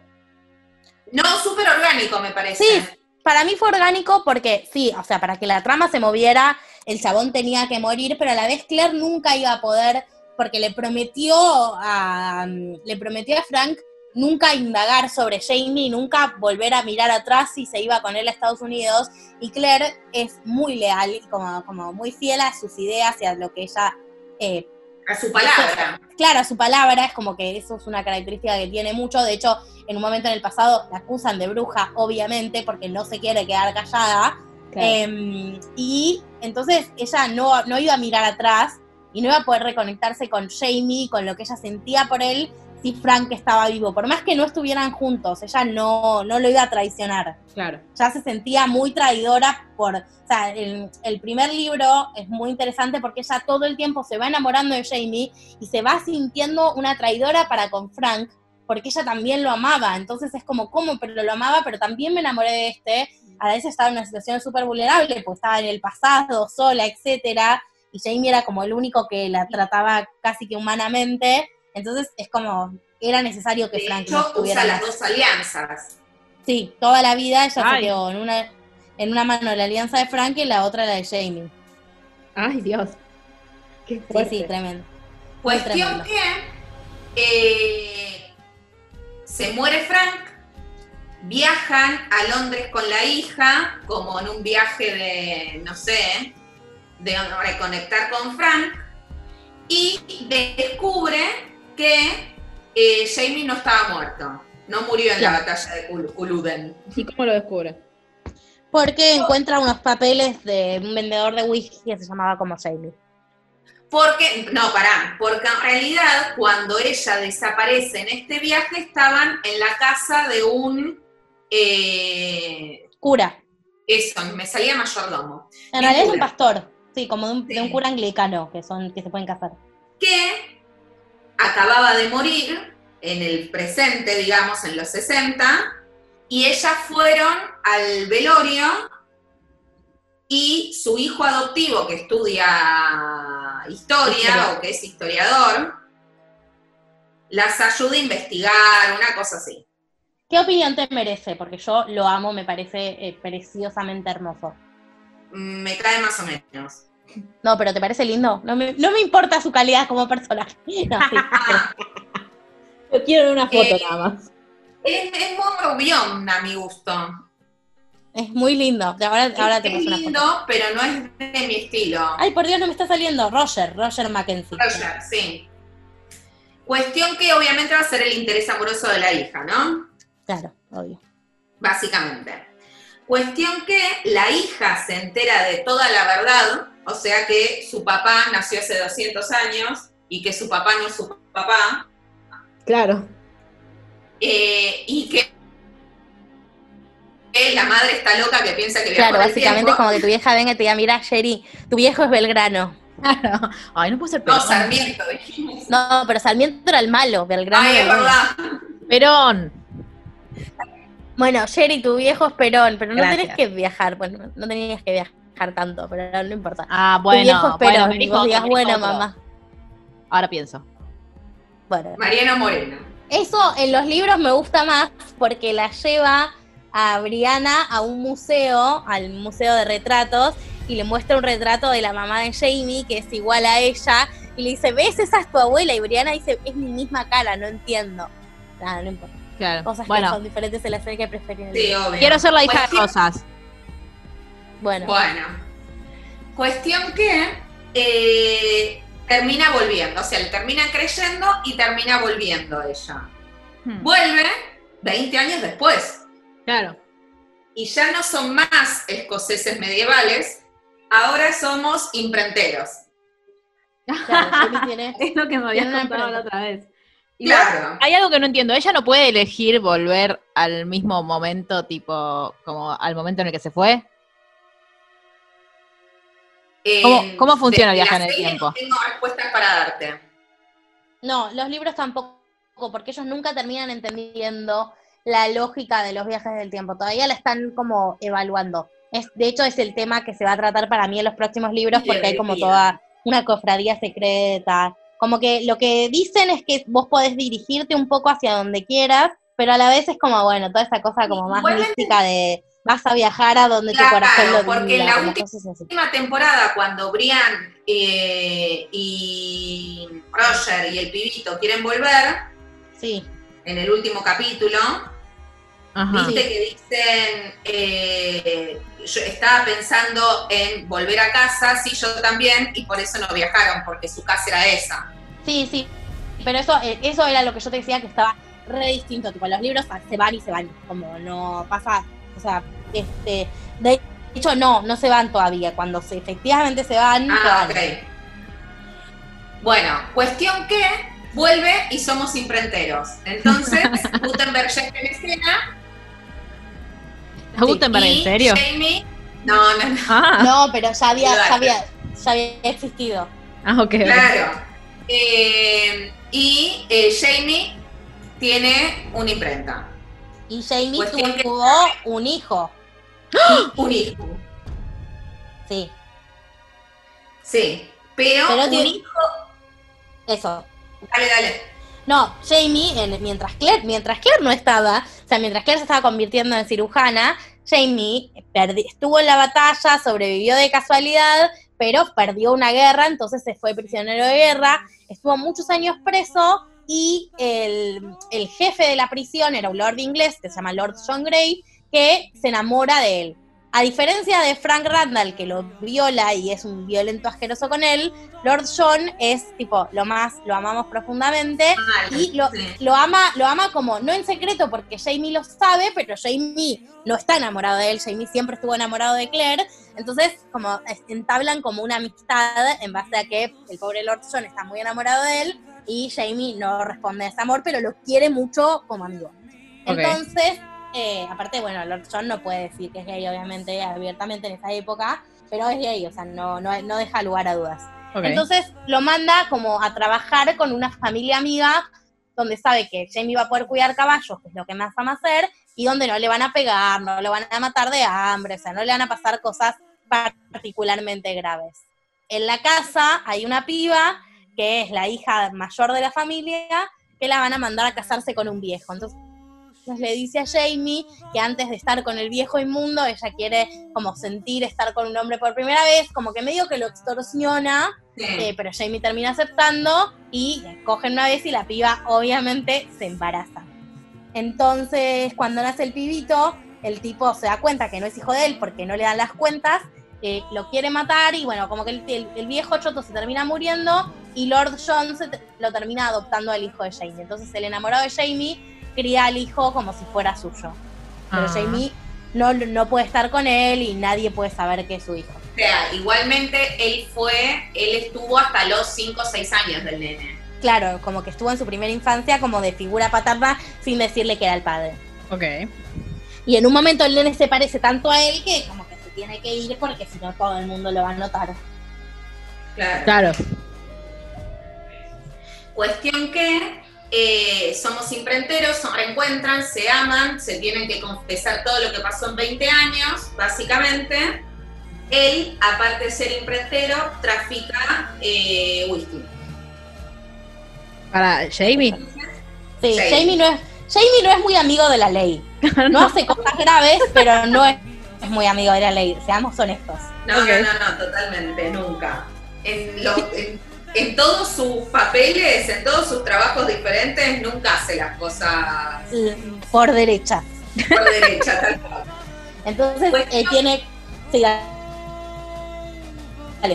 No, súper orgánico, me parece. Sí, para mí fue orgánico porque sí, o sea, para que la trama se moviera, el chabón tenía que morir, pero a la vez Claire nunca iba a poder, porque le prometió a, le prometió a Frank nunca indagar sobre Jamie, nunca volver a mirar atrás si se iba con él a Estados Unidos. Y Claire es muy leal y como, como muy fiel a sus ideas y a lo que ella eh, A su palabra. claro, a su palabra, es como que eso es una característica que tiene mucho. De hecho, en un momento en el pasado la acusan de bruja, obviamente, porque no se quiere quedar callada. Eh, y entonces ella no, no iba a mirar atrás y no iba a poder reconectarse con Jamie, con lo que ella sentía por él, si Frank estaba vivo, por más que no estuvieran juntos, ella no, no lo iba a traicionar. Claro. Ya se sentía muy traidora por, o sea, el, el primer libro es muy interesante porque ella todo el tiempo se va enamorando de Jamie y se va sintiendo una traidora para con Frank, porque ella también lo amaba, entonces es como, ¿cómo? Pero lo amaba, pero también me enamoré de este, a veces estaba en una situación súper vulnerable, pues estaba en el pasado, sola, etcétera, y Jamie era como el único que la trataba casi que humanamente, entonces es como, era necesario que De Frank no hecho, estuviera usa las dos alianzas. Sí, toda la vida ella Ay. se quedó en una, en una mano la alianza de Frank y en la otra la de Jamie. Ay, Dios. Qué Sí, fuerte. sí, tremendo. Muy Cuestión tremendo. que eh, se muere Frank, viajan a Londres con la hija, como en un viaje de, no sé, de reconectar con Frank, y descubre que eh, Jamie no estaba muerto, no murió en la batalla de Cul-. ¿Y cómo lo descubre? Porque encuentra unos papeles de un vendedor de whisky que se llamaba como Jamie. Porque, no, pará, porque en realidad cuando ella desaparece en este viaje estaban en la casa de un, eh, Cura. eso, me salía mayordomo, En realidad es un pastor. Sí, como de un, de un Sí. cura anglicano que son que se pueden casar. que acababa de morir en el presente, digamos, en los 60, y ellas fueron al velorio y su hijo adoptivo que estudia historia o que es historiador, las ayuda a investigar, una cosa así. ¿Qué opinión te merece? Porque yo lo amo, me parece eh, preciosamente hermoso. Mm, Me cae más o menos. No, pero ¿te parece lindo? No me, no me importa su calidad como personaje. No, sí, Yo quiero ver una foto Eh, nada más. es, es muy rubión a mi gusto. es muy lindo. Ahora, ahora te es paso una lindo, foto. pero no es de mi estilo. Ay, por Dios, no me está saliendo. Roger, Roger Mackenzie. Roger, sí. Cuestión que obviamente va a ser el interés amoroso de la hija, ¿no? Claro, obvio. Básicamente. Cuestión que la hija se entera de toda la verdad, o sea que su papá nació hace 200 años y que su papá no es su papá, Claro. eh, y que que la madre está loca que piensa que Claro, básicamente es como que tu vieja venga y te diga, mira, Sherry, tu viejo es Belgrano. Claro. Ay, no puede ser No, Perón. Sarmiento, dijimos. No, pero Sarmiento era el malo, Belgrano Ay, es verdad. Perón. Bueno, Sherry, tu viejo es Perón, pero no Gracias. tenés que viajar, bueno, no tenías que viajar tanto, pero no importa. Ah, tu bueno. viejo es bueno, dijo vos digas, bueno, mamá. Ahora pienso. Bueno, Mariano Moreno. eso en los libros me gusta más porque la lleva a Brianna a un museo, al museo de retratos, y le muestra un retrato de la mamá de Jamie, que es igual a ella, y le dice, ¿ves? Esa es tu abuela, y Brianna dice, es mi misma cara, no entiendo. Nada, no importa. Claro. Cosas que bueno, son diferentes en la serie que preferí. Sí, quiero ser la hija de Rosas. Bueno, Bueno, cuestión que eh, termina volviendo, o sea, le termina creyendo y termina volviendo ella. Hmm, Vuelve 20 años después Claro. y ya no son más escoceses medievales, ahora somos imprenteros. claro, tiene... Es lo que me habías contado la otra vez. Claro. Hay algo que no entiendo. Ella no puede elegir volver al mismo momento, tipo, como al momento en el que se fue. ¿Cómo- Eh, cómo funciona de el viaje la en el tiempo? no Tengo respuestas para darte. No, los libros tampoco, porque ellos nunca terminan entendiendo la lógica de los viajes del tiempo. Todavía la están como evaluando. Es, de hecho, es el tema que se va a tratar para mí en los próximos libros, porque hay como toda una cofradía secreta. Como que lo que dicen es que vos podés dirigirte un poco hacia donde quieras, pero a la vez es como, bueno, toda esta cosa como más mística de vas a viajar a donde Claro, tu corazón lo porque diga, la última- temporada, cuando Brian eh, y Roger y el pibito quieren volver, Sí, en el último capítulo, Ajá. viste que dicen, eh, yo estaba pensando en volver a casa, sí, yo también, y por eso no viajaron, porque su casa era esa. Sí, sí. Pero eso, eh, eso era lo que yo te decía que estaba re distinto. Tipo, los libros se van y se van. Como no pasa. O sea, este. De hecho, no, no se van todavía. Cuando se, efectivamente se van, se Ah, van. ok. Bueno, cuestión que vuelve y somos imprenteros. Entonces, Gutenberg ya está en escena. ¿A Gutenberg, en serio? Jamie, no, no, no. Ah, No, pero ya había, ya había, ya había existido. ah, ok. ok. Claro. Eh, y eh, Jamie tiene una imprenta. Y Jamie que- tuvo un hijo. Un hijo. Sí, Sí. Pero, Pero un tiene- hijo. eso. Dale, dale. No, Jamie, en- mientras Claire, mientras Claire no estaba, o sea, mientras Claire se estaba convirtiendo en cirujana, Jamie perdi- estuvo en la batalla, sobrevivió de casualidad, pero perdió una guerra, entonces se fue prisionero de guerra, estuvo muchos años preso y el, el jefe de la prisión era un lord inglés que se llama Lord John Grey, que se enamora de él. A diferencia de Frank Randall, que lo viola y es un violento asqueroso con él, Lord John es tipo lo más, lo amamos profundamente Mal. y lo, Sí. lo ama, lo ama como, no en secreto porque Jamie lo sabe, pero Jamie no está enamorado de él, Jamie siempre estuvo enamorado de Claire, entonces como entablan como una amistad en base a que el pobre Lord John está muy enamorado de él y Jamie no responde a ese amor, pero lo quiere mucho como amigo. Entonces, eh, aparte, bueno, Lord John no puede decir que es gay, obviamente, abiertamente en esa época, pero es gay, o sea, no, no, no deja lugar a dudas. Entonces lo manda como a trabajar con una familia amiga donde sabe que Jamie va a poder cuidar caballos, que es lo que más ama hacer, y donde no le van a pegar, no le van a matar de hambre, o sea, no le van a pasar cosas particularmente graves. En la casa hay una piba que es la hija mayor de la familia, que la van a mandar a casarse con un viejo. Entonces le dice a Jamie que antes de estar con el viejo inmundo, ella quiere como sentir estar con un hombre por primera vez, como que medio que lo extorsiona, Sí. eh, pero Jamie termina aceptando y cogen una vez y la piba obviamente se embaraza. Entonces, cuando nace el pibito, el tipo se da cuenta que no es hijo de él porque no le dan las cuentas, eh, lo quiere matar y bueno, como que el, el- el viejo choto se termina muriendo y Lord John se lo termina adoptando al hijo de Jamie. Entonces el enamorado de Jamie cría al hijo como si fuera suyo. Pero Ah. Jamie no, no puede estar con él y nadie puede saber que es su hijo. O sea, igualmente él fue, él estuvo hasta los 5 o 6 años del nene. Claro, como que estuvo en su primera infancia como de figura paterna sin decirle que era el padre. Ok. Y en un momento el nene se parece tanto a él que como que tiene que ir porque si no todo el mundo lo va a notar. Claro. Claro. Cuestión que eh, somos imprenteros, se reencuentran, se aman, se tienen que confesar todo lo que pasó en 20 años, básicamente. Él, aparte de ser imprentero, trafica eh, whisky. Para Jamie. Sí, Sí. Jamie no es Jamie no es muy amigo de la ley. No hace cosas graves, pero no es, es muy amigo de la ley, seamos honestos. No, no, no, no, totalmente, nunca. En, lo- en- en todos sus papeles, en todos sus trabajos diferentes, nunca hace las cosas Por derecha. por derecha, tal cual. Entonces Pues eh, tiene. Sí, dale.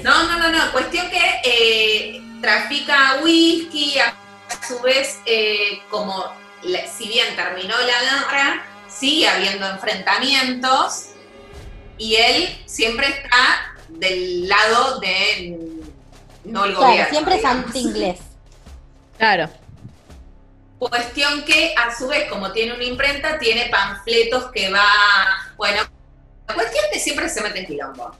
No, no, no, no. Cuestión que eh, trafica whisky, a, su vez, eh, como si bien terminó la guerra, sigue habiendo enfrentamientos y él siempre está del lado de no el Claro, gobierno. siempre es anti-inglés. Claro. Cuestión que a su vez, como tiene una imprenta, tiene panfletos que va. Bueno, cuestión que siempre se mete en quilombo.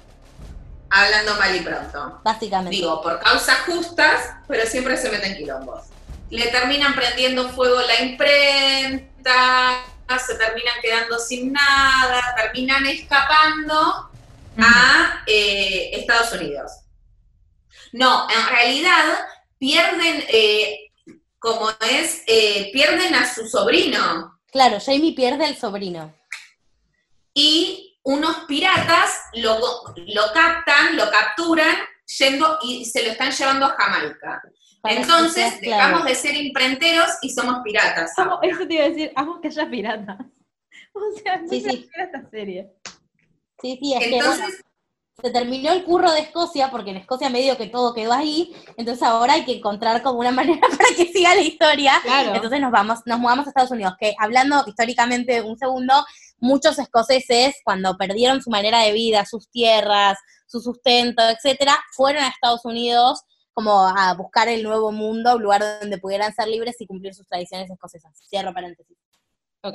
Hablando mal y pronto. Básicamente. Digo, por causas justas, pero siempre se meten quilombos. Le terminan prendiendo fuego la imprenta, se terminan quedando sin nada, terminan escapando a eh, Estados Unidos. No, en realidad pierden, eh, como es, eh, pierden a su sobrino Claro, Jamie pierde el sobrino. y unos piratas lo, lo captan, lo capturan yendo y se lo están llevando a Jamaica. Entonces que claro. dejamos de ser imprenteros y somos piratas. Eso te iba a decir, amo que haya piratas. O sea, muy Sí, sí. divertida esta serie. Sí, sí, es que bueno, Entonces, se terminó el curro de Escocia, porque en Escocia medio que todo quedó ahí, entonces ahora hay que encontrar como una manera para que siga la historia. Claro. Entonces nos vamos, nos mudamos a Estados Unidos, que hablando históricamente un segundo, muchos escoceses cuando perdieron su manera de vida, sus tierras, su sustento, etcétera, fueron a Estados Unidos como a buscar el nuevo mundo, un lugar donde pudieran ser libres y cumplir sus tradiciones escocesas. Cierro paréntesis. Ok.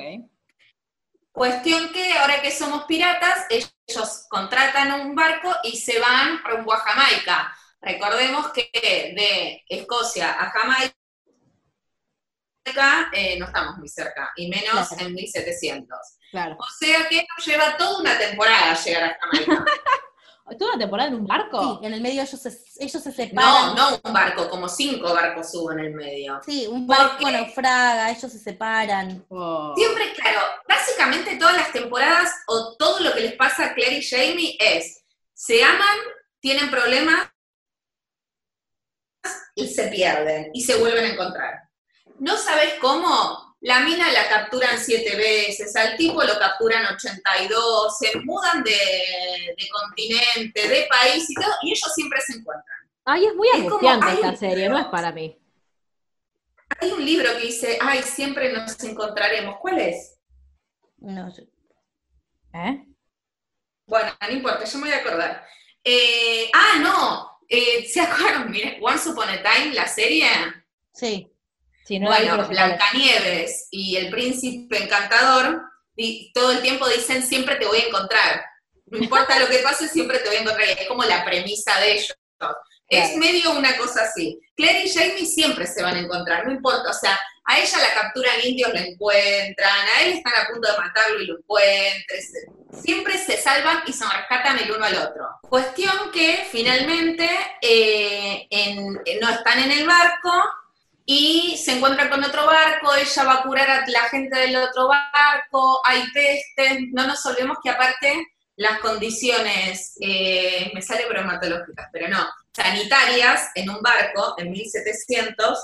Cuestión que ahora que somos piratas, ellos contratan un barco y se van rumbo a Jamaica. Recordemos que de Escocia a Jamaica eh, no estamos muy cerca, y menos Claro. en 1700. Claro. O sea que nos lleva toda una temporada llegar a Jamaica. ¿Estuvo una temporada en un barco? Sí, en el medio ellos se, ellos se No, separan. no un barco, como cinco barcos hubo en el medio. Sí, un ¿Por barco qué? naufraga, ellos se separan. Oh. Siempre, claro, básicamente todas las temporadas o todo lo que les pasa a Claire y Jamie es, se aman, tienen problemas y se pierden y se vuelven a encontrar. ¿No sabes cómo? La mina la capturan siete veces, al tipo lo capturan 82, se mudan de, de continente, de país y todo, y ellos siempre se encuentran. Ay, es muy Es como, angustiante ay, esta serie, no es para mí. Hay un libro que dice, ay, siempre nos encontraremos. ¿Cuál es? No, yo- ¿Eh? Bueno, no importa, yo me voy a acordar. Eh, ah, no, eh, ¿se acuerdan? Miren, Once Upon a Time, la serie. sí. Sí, no la vi, bueno. Blancanieves y el príncipe encantador, di- todo el tiempo dicen, siempre te voy a encontrar. No importa lo que pase, siempre te voy a encontrar. Y es como la premisa de ellos. Es Claro. medio una cosa así. Claire y Jamie siempre se van a encontrar, no importa. O sea, a ella la capturan indios, lo encuentran, a él están a punto de matarlo y lo encuentran. Siempre se salvan y se rescatan el uno al otro. Cuestión que finalmente eh, en- no están en el barco y se encuentran con otro barco, ella va a curar a la gente del otro barco, hay pestes, no nos olvidemos que aparte las condiciones, eh, me sale bromatológicas, pero no, sanitarias en un barco en 1700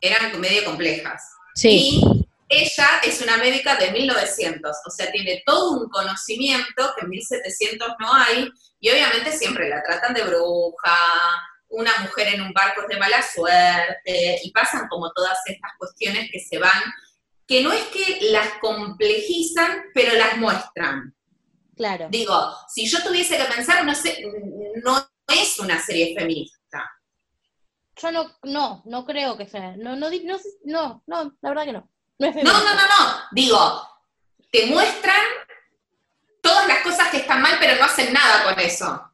eran medio complejas. Sí. Y ella es una médica de 1900, o sea, tiene todo un conocimiento que en 1700 no hay, y obviamente siempre la tratan de bruja, una mujer en un barco es de mala suerte, y pasan como todas estas cuestiones que se van, que no es que las complejizan, pero las muestran. Claro. Digo, si yo tuviese que pensar, no sé, no es una serie feminista. Yo no, no, no creo que sea. No, no, no, no, no, la verdad que no. No es No, feminista. no, no, no. Digo, te muestran todas las cosas que están mal, pero no hacen nada con eso.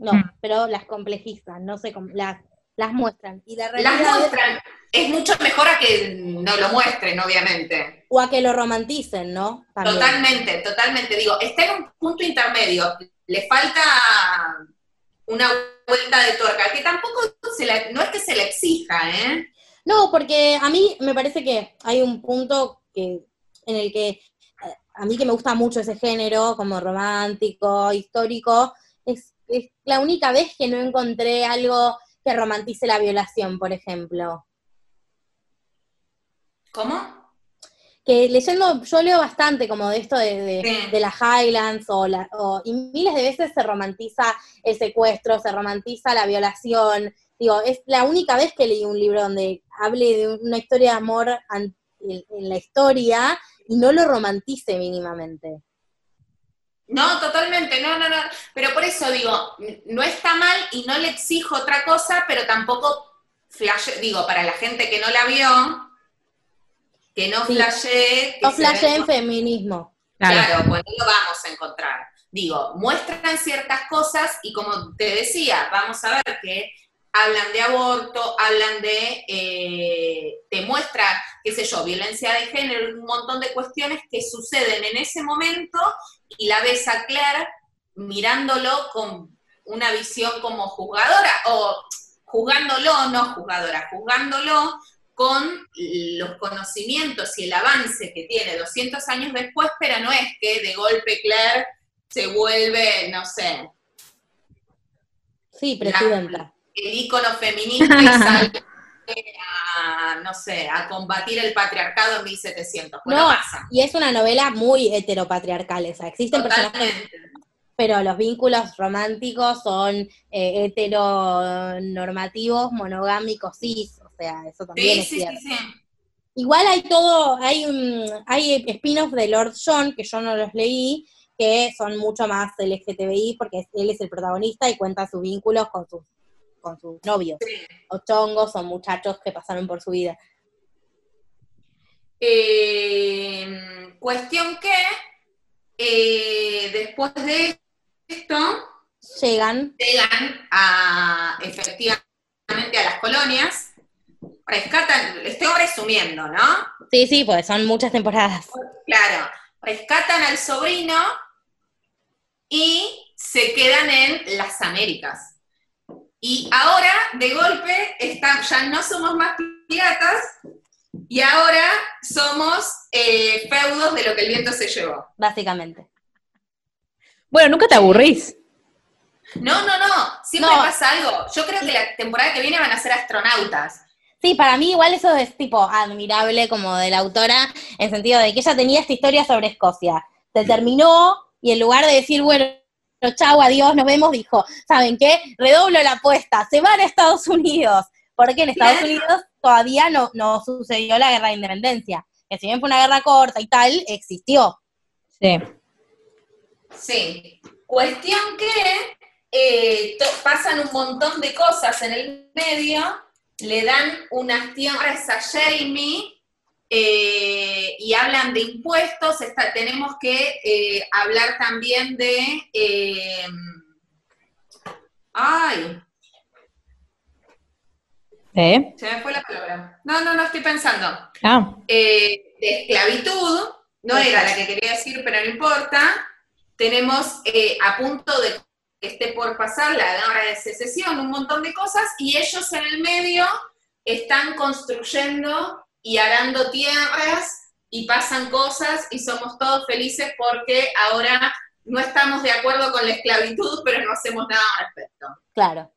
No, Mm. pero las complejizan, no sé, cómo- las, las muestran. Y la Las es- muestran. Es mucho mejor a que no lo muestren, obviamente. o a que lo romanticen, ¿no? También. Totalmente, totalmente. Digo, está en un punto intermedio. Le falta una vuelta de tuerca, que tampoco se la- no es que se le exija, ¿eh? No, porque a mí me parece que hay un punto que en el que eh, a mí que me gusta mucho ese género, como romántico, histórico, es, es la única vez que no encontré algo que romantice la violación, por ejemplo. ¿Cómo? Que leyendo, yo leo bastante como de esto de, de, Sí. de las Highlands, o la, o- y miles de veces se romantiza el secuestro, se romantiza la violación. Digo, es la única vez que leí un libro donde hable de una historia de amor en, en la historia y no lo romantice mínimamente. No, totalmente, no, no, no. Pero por eso digo, no está mal y no le exijo otra cosa, pero tampoco flash, digo, para la gente que no la vio, que no Sí. flashee. que No se flasheen ve- feminismo. Claro, pues no lo vamos a encontrar. Digo, muestran ciertas cosas y como te decía, vamos a ver que hablan de aborto, hablan de, eh, te muestra, qué sé yo, violencia de género, un montón de cuestiones que suceden en ese momento y la ves a Claire mirándolo con una visión como juzgadora, o juzgándolo, no juzgadora, juzgándolo con los conocimientos y el avance que tiene 200 años después, pero no es que de golpe Claire se vuelve, no sé, Sí, presidenta. el ícono feminista y sale a, no sé, a combatir el patriarcado en 1700. Pues no, pasa. Y es una novela muy heteropatriarcal, o sea, existen personajes, pero los vínculos románticos son eh, heteronormativos, monogámicos, cis, o sea, eso también Sí, es sí, cierto. sí, sí. Igual hay todo, hay, hay spin-offs de Lord John, que yo no los leí, que son mucho más LGTBI, porque él es el protagonista y cuenta sus vínculos con sus con sus novios, Sí. o chongos, o muchachos que pasaron por su vida. Eh, cuestión que eh, después de esto Llegan, llegan a efectivamente a las colonias, rescatan, estoy resumiendo, ¿no? sí, sí, pues son muchas temporadas. Claro, rescatan al sobrino y se quedan en las Américas. Y ahora, de golpe, están, ya no somos más piratas y ahora somos eh, feudos de lo que el viento se llevó. Básicamente. Bueno, nunca te aburrís. No, no, no, siempre No. pasa algo. Yo creo que la temporada que viene van a ser astronautas. Sí, para mí igual eso es tipo admirable como de la autora, en sentido de que ella tenía esta historia sobre Escocia. Se terminó y en lugar de decir, bueno, chau, adiós, nos vemos, dijo, ¿saben qué? Redoblo la apuesta, se van a Estados Unidos. Porque en Estados Claro. Unidos todavía no, no sucedió la guerra de independencia. Que si bien fue una guerra corta y tal, existió. Sí. Sí. Cuestión que eh, pasan un montón de cosas en el medio, le dan unas tierras a Jamie eh, y hablan de impuestos. Está- tenemos que eh, hablar también de. eh, ay, ¿Eh? se me fue la palabra. No, no, no estoy pensando. Ah, de esclavitud, no era la que quería decir, pero no importa. Tenemos a punto de que esté por pasar la guerra de secesión, un montón de cosas, y ellos en el medio están construyendo y arando tierras y pasan cosas y somos todos felices porque ahora no estamos de acuerdo con la esclavitud, pero no hacemos nada al respecto. Claro.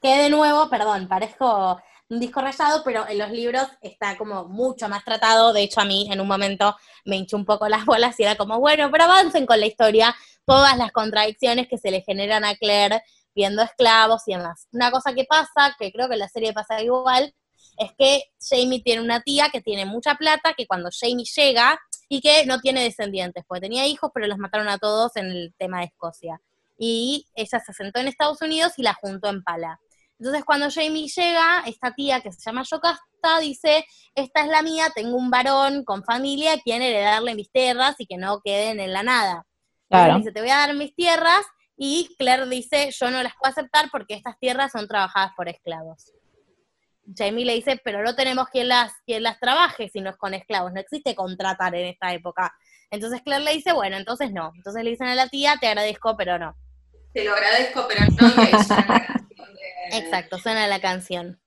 Que de nuevo, perdón, parezco un disco rayado, pero en los libros está como mucho más tratado. De hecho, a mí en un momento me hinchó un poco las bolas y era como, bueno, pero avancen con la historia, todas las contradicciones que se le generan a Claire viendo esclavos y demás. Una cosa que pasa, que creo que en la serie pasa igual, es que Jamie tiene una tía que tiene mucha plata, que cuando Jamie llega, y que no tiene descendientes, porque tenía hijos, pero los mataron a todos en el tema de Escocia. Y ella se asentó en Estados Unidos y la juntó en pala. Entonces cuando Jamie llega, esta tía que se llama Yocasta dice, esta es la mía, tengo un varón con familia, quiere heredarle mis tierras y que no queden en la nada. Entonces claro. dice, te voy a dar mis tierras, y Claire dice, yo no las puedo aceptar porque estas tierras son trabajadas por esclavos. Jamie le dice, pero no tenemos quien las, quien las trabaje si no es con esclavos, no existe contratar en esta época. Entonces Claire le dice, bueno, entonces no. Entonces le dicen a la tía, te agradezco, pero no. Te lo agradezco, pero no de- Exacto, suena la canción.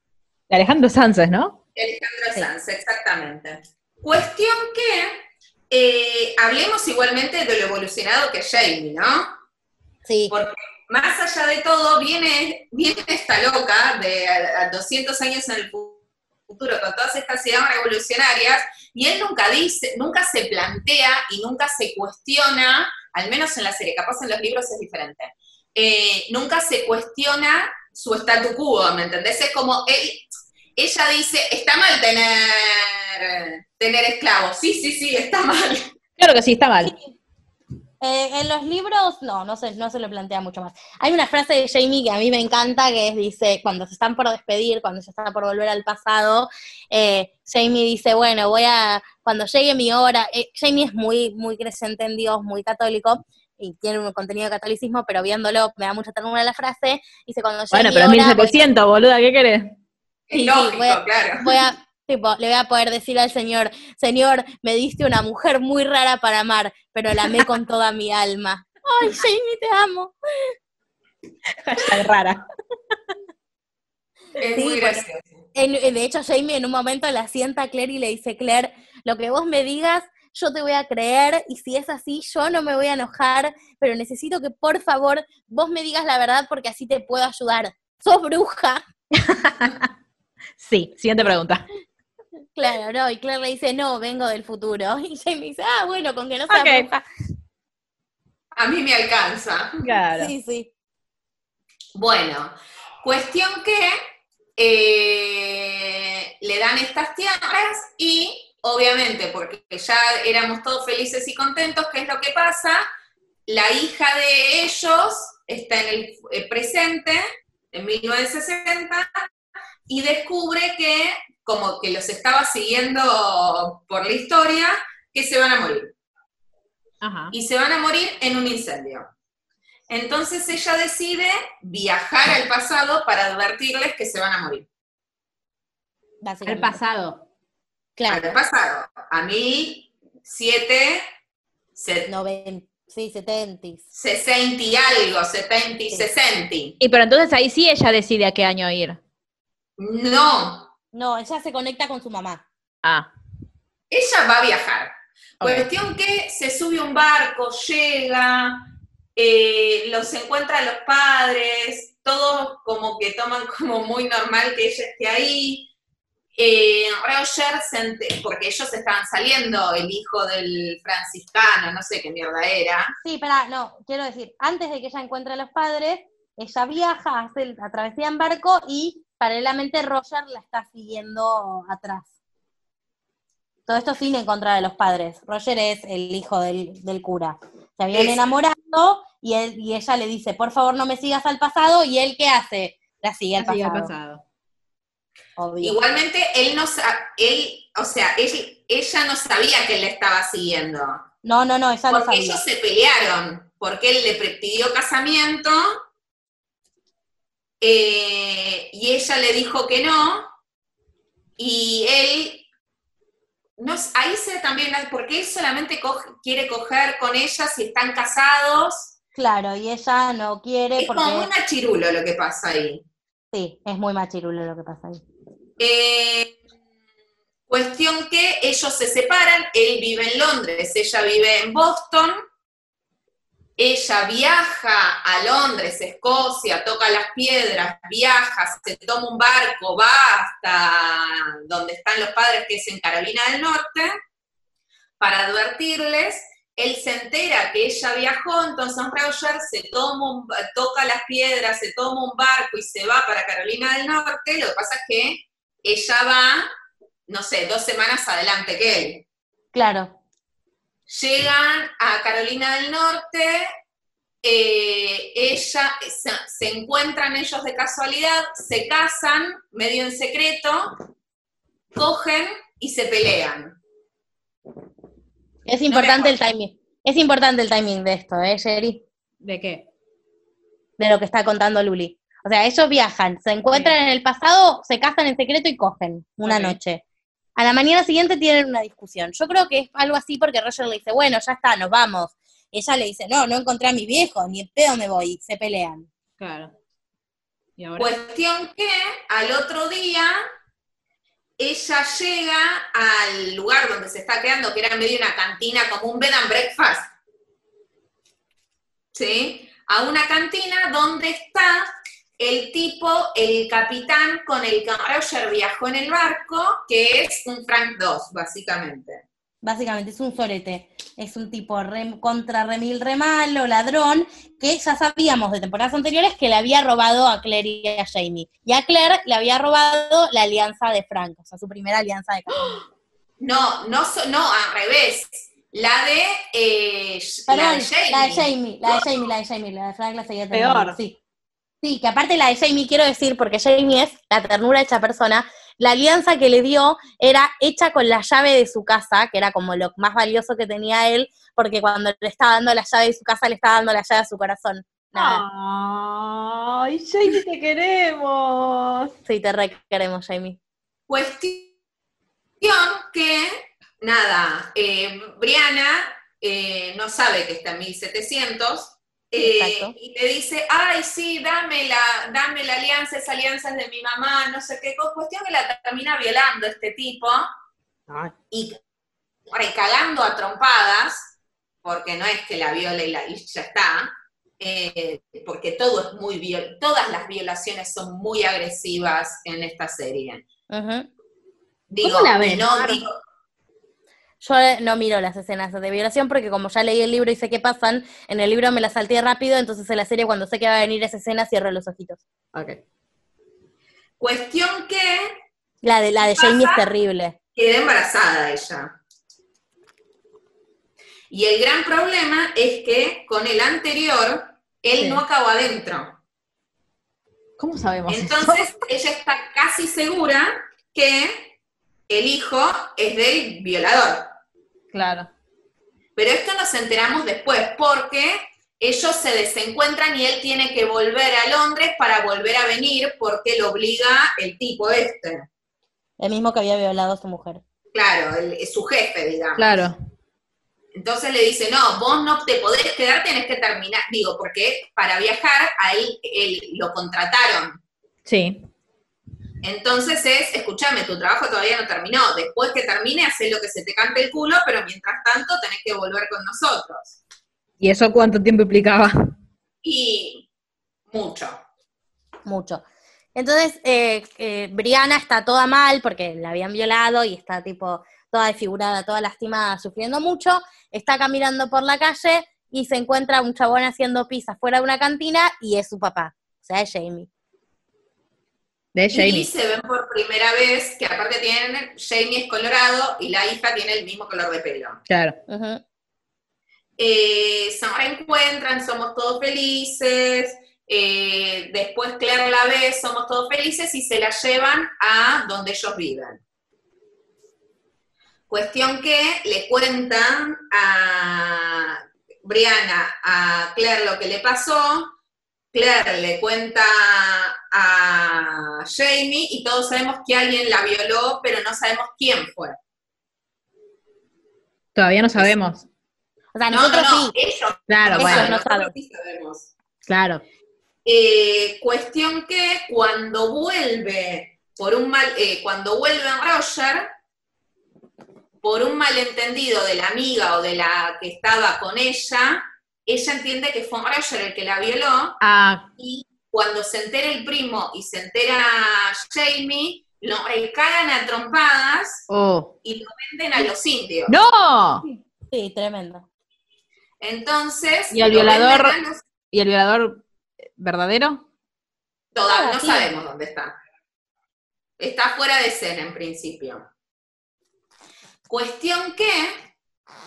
De Alejandro Sánchez, ¿no? Alejandro Sí. Sanz, exactamente. Cuestión que eh, hablemos igualmente de lo evolucionado que es Jamie, ¿no? Sí, Porque más allá de todo, viene, viene esta loca de a, a 200 años en el fu- futuro con todas estas ideas revolucionarias y él nunca dice, nunca se plantea y nunca se cuestiona, al menos en la serie, capaz en los libros es diferente, eh, nunca se cuestiona su statu quo, ¿me entendés? Es como él, ella dice, está mal tener, tener esclavos, sí, sí, sí, está mal. Claro que sí, está mal. Eh, en los libros, no, no se, no se lo plantea mucho más. Hay una frase de Jamie que a mí me encanta, que es, dice, cuando se están por despedir, cuando se está por volver al pasado, eh, Jamie dice, bueno, voy a, cuando llegue mi hora, eh, Jamie es muy, muy creyente en Dios, muy católico, y tiene un contenido de catolicismo, pero viéndolo me da mucha ternura la frase, dice, cuando llegue Bueno, mi pero es hora, voy- 1700, boluda, ¿qué querés? Es Sí, sí, lógico, voy a- claro. voy a, tipo, le voy a poder decir al Señor, Señor, me diste una mujer muy rara para amar, pero la amé con toda mi alma. Ay, Jamie, te amo. Hashtag rara. Es Sí, muy gracioso. En- de hecho, Jamie en un momento la sienta a Claire y le dice, Claire, lo que vos me digas, yo te voy a creer, y si es así, yo no me voy a enojar, pero necesito que por favor vos me digas la verdad porque así te puedo ayudar. ¿Sos bruja? Sí, siguiente pregunta. Claro, no, y Claire le dice, no, vengo del futuro. Y Jamie dice, ah, bueno, con que no sea. A mí me alcanza. Claro. Sí, sí. Bueno, cuestión que eh, le dan estas tierras y obviamente, porque ya éramos todos felices y contentos, ¿qué es lo que pasa? La hija de ellos está en el eh, presente en 1960, y descubre que, como que los estaba siguiendo por la historia, que se van a morir. Ajá. Y se van a morir en un incendio. Entonces ella decide viajar al pasado para advertirles que se van a morir. El básicamente. pasado. Claro. Al pasado, a 1007, se- Noven- sí, 70. 60 y algo, 70 y Sí. 60. Y pero entonces ahí sí ella decide a qué año ir. No, No, ella se conecta con su mamá. Ah. ella va a viajar. Cuestión que se sube a un barco, llega, eh, los encuentra a los padres, todos como que toman como muy normal que ella esté ahí. Eh, Roger, se porque ellos estaban saliendo, el hijo del franciscano, no sé qué mierda era. Sí, pero no, quiero decir, antes de que ella encuentre a los padres, ella viaja, hace la travesía en barco y paralelamente Roger la está siguiendo atrás. Todo esto sin encontrar a los padres. Roger es el hijo del, del cura. Se habían Es- enamorado y, él, y ella le dice, por favor no me sigas al pasado, y él ¿qué hace? La sigue al pasado. obvio. Igualmente, él no sa- él, o sea, él- ella no sabía que él le estaba siguiendo. No, no, no, ella no Porque sabía. ellos se pelearon, porque él le pidió casamiento eh, y ella le dijo que no, y él, no, ahí se también, porque él solamente coge- quiere coger con ella si están casados, Claro, y ella no quiere es como muy machirulo lo que pasa ahí. Sí, es muy machirulo lo que pasa ahí. Eh, cuestión que ellos se separan, él vive en Londres, ella vive en Boston, ella viaja a Londres, Escocia, toca las piedras, viaja, se toma un barco, va hasta donde están los padres, que es en Carolina del Norte, para advertirles. Él se entera que ella viajó, entonces Roger se toma toca las piedras, se toma un barco y se va para Carolina del Norte. Lo que pasa es que ella va, no sé, dos semanas adelante que él. Claro, Llegan a Carolina del Norte, eh, ella, se, se encuentran ellos de casualidad, se casan medio en secreto, cogen y se pelean. es importante el timing. Es importante el timing de esto, ¿eh, Jerry? ¿De qué? De lo que está contando Luli. O sea, ellos viajan, se encuentran en el pasado, se casan en secreto y cogen una noche. A la mañana siguiente tienen una discusión. Yo creo que es algo así porque Roger le dice, bueno, ya está, nos vamos. Ella le dice, no, no encontré a mi viejo, ni en pedo me voy. Se pelean. Claro. ¿Y ahora? Cuestión que al otro día ella llega al lugar donde se está quedando, que era medio una cantina, como un bed and breakfast. ¿Sí? A una cantina donde está el tipo, el capitán con el que Roger viajó en el barco, que es un Frank 2, básicamente. Básicamente es un sorete. Es un tipo re- contra remil re malo, ladrón, que ya sabíamos de temporadas anteriores que le había robado a Claire y a Jamie. Y a Claire le había robado la alianza de Frank, o sea, su primera alianza de. No, no, so- no, al revés. La de, eh, Perdón, la de Jamie. la de Jamie, la de Jamie, la de Jamie, la de Frank la seguía teniendo. Peor. Sí. Sí, que aparte la de Jamie, quiero decir, porque Jamie es la ternura hecha persona, la alianza que le dio era hecha con la llave de su casa, que era como lo más valioso que tenía él, porque cuando le estaba dando la llave de su casa, le estaba dando la llave a su corazón. Nada. ¡Ay, Jamie, te queremos! Sí, te re queremos, Jamie. Cuestión que, nada, eh, Brianna eh, no sabe que está en 1700 eh, y le dice, ay, sí, dame la, dame la alianza, esa alianza es de mi mamá, no sé qué, cuestión que la termina violando este tipo y recagando a trompadas, porque no es que la viole y, la, y ya está, eh, porque todo es muy viol todas las violaciones son muy agresivas en esta serie. Digo, ¿Cómo la ven? no digo, Yo eh, no miro las escenas de violación porque como ya leí el libro y sé qué pasan, en el libro me las salté rápido, entonces en la serie cuando sé que va a venir esa escena cierro los ojitos. Ok. cuestión que La de la de. Jamie es terrible. queda embarazada ella. Y el gran problema es que con el anterior, él Sí. no acabó adentro. ¿Cómo sabemos eso? Entonces ella está casi segura que el hijo es del violador. Claro. Pero esto nos enteramos después, porque ellos se desencuentran y él tiene que volver a Londres para volver a venir porque lo obliga el tipo este. El mismo que había violado a su mujer. Claro, el- su jefe, digamos. Claro. Entonces le dice, no, vos no te podés quedar, tenés que terminar. Digo, porque para viajar a él, él lo contrataron. Sí. Entonces es, escúchame, tu trabajo todavía no terminó. Después que termine, haz lo que se te cante el culo, pero mientras tanto tenés que volver con nosotros. ¿Y eso cuánto tiempo implicaba? Y mucho. Mucho. Entonces, eh, eh, Brianna está toda mal porque la habían violado y está tipo toda desfigurada, toda lastimada, sufriendo mucho. Está caminando por la calle y se encuentra un chabón haciendo pizza fuera de una cantina y es su papá, o sea, es Jamie. De Y Jamie. se ven por primera vez que aparte tienen, Jamie es colorado y la hija tiene el mismo color de pelo. Claro. Eh, se reencuentran, somos todos felices. eh, después Claire la ve, somos todos felices y se la llevan a donde ellos viven. Cuestión que le cuentan a Brianna, a Claire lo que le pasó. Claire le cuenta a Jamie y todos sabemos que alguien la violó, pero no sabemos quién fue. Todavía no sabemos. O sea, No, nosotros no, no, sí. ellos Claro, bueno. no sí sabemos. Claro. Eh, cuestión que cuando vuelve por un mal, eh, cuando vuelve Roger, por un malentendido de la amiga o de la que estaba con ella, ella entiende que fue Roger el que la violó, Ah, y cuando se entera el primo y se entera Jamie, lo cagan a trompadas oh. y lo venden a los indios. ¡No! Sí, tremendo. Entonces, ¿Y el violador? los- ¿Y el violador verdadero? Todavía Ah, no sí. sabemos dónde está. Está fuera de escena en principio. Cuestión que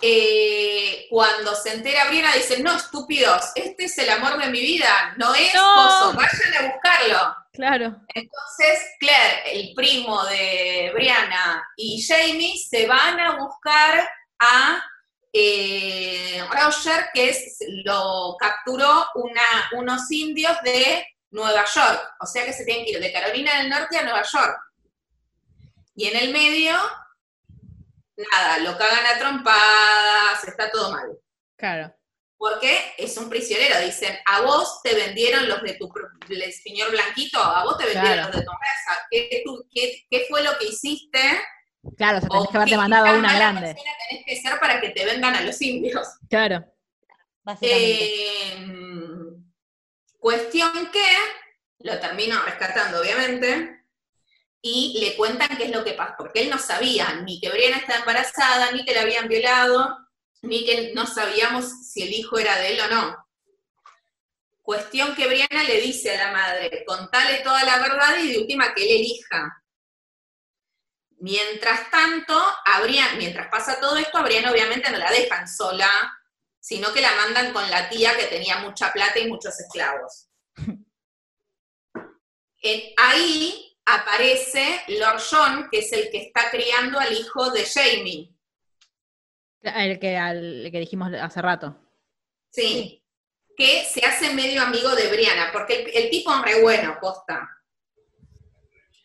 eh, cuando se entera Brianna dice, no, estúpidos, este es el amor de mi vida, no es No. Vayan a buscarlo. Claro. Entonces, Claire, el primo de Brianna y Jamie se van a buscar a eh, Roger, que es, lo capturó una, unos indios de Nueva York. O sea que se tienen que ir de Carolina del Norte a Nueva York. Y en el medio, nada, lo cagan a trompadas, está todo mal. Claro. Porque es un prisionero, dicen, a vos te vendieron los de tu, el señor Blanquito, a vos te vendieron Claro. los de tu empresa. ¿Qué, tú- qué- qué fue lo que hiciste? Claro, o sea, tenés ¿O que haberte qué mandado a una grande. tenés que ser para que te vendan a los indios? Claro. Básicamente. Eh, cuestión que lo termino rescatando, obviamente, y le cuentan qué es lo que pasa, porque él no sabía ni que Brianna estaba embarazada, ni que la habían violado, ni que no sabíamos si el hijo era de él o no. Cuestión que Brianna le dice a la madre, contale toda la verdad y de última que él elija. Mientras tanto, mientras pasa todo esto, a Brianna obviamente no la dejan sola, sino que la mandan con la tía que tenía mucha plata y muchos esclavos. En- ahí aparece Lord John, que es el que está criando al hijo de Jamie. El que, al, el que dijimos hace rato. Sí. Que se hace medio amigo de Brianna, porque el, el tipo es re bueno, posta.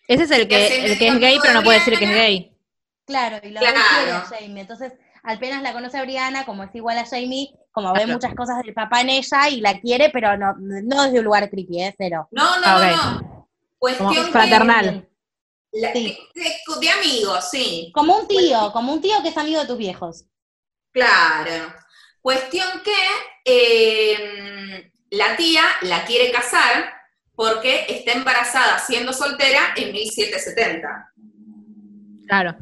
Ese es el Que el que es gay, pero no puede decir que es gay. Claro, y lo Claro. a Jamie. Entonces, apenas la conoce a Brianna, como es igual a Jamie, como ve Claro. muchas cosas del papá en ella y la quiere, pero no, no desde un lugar creepy, ¿eh? Cero. No, no, Ah, no, no. Cuestión Como que- fraternal. la- Sí. de, de- de amigos, sí. Como un tío, como un tío que es amigo de tus viejos. Claro. Cuestión que eh, la tía la quiere casar porque está embarazada siendo soltera en 1770. Claro.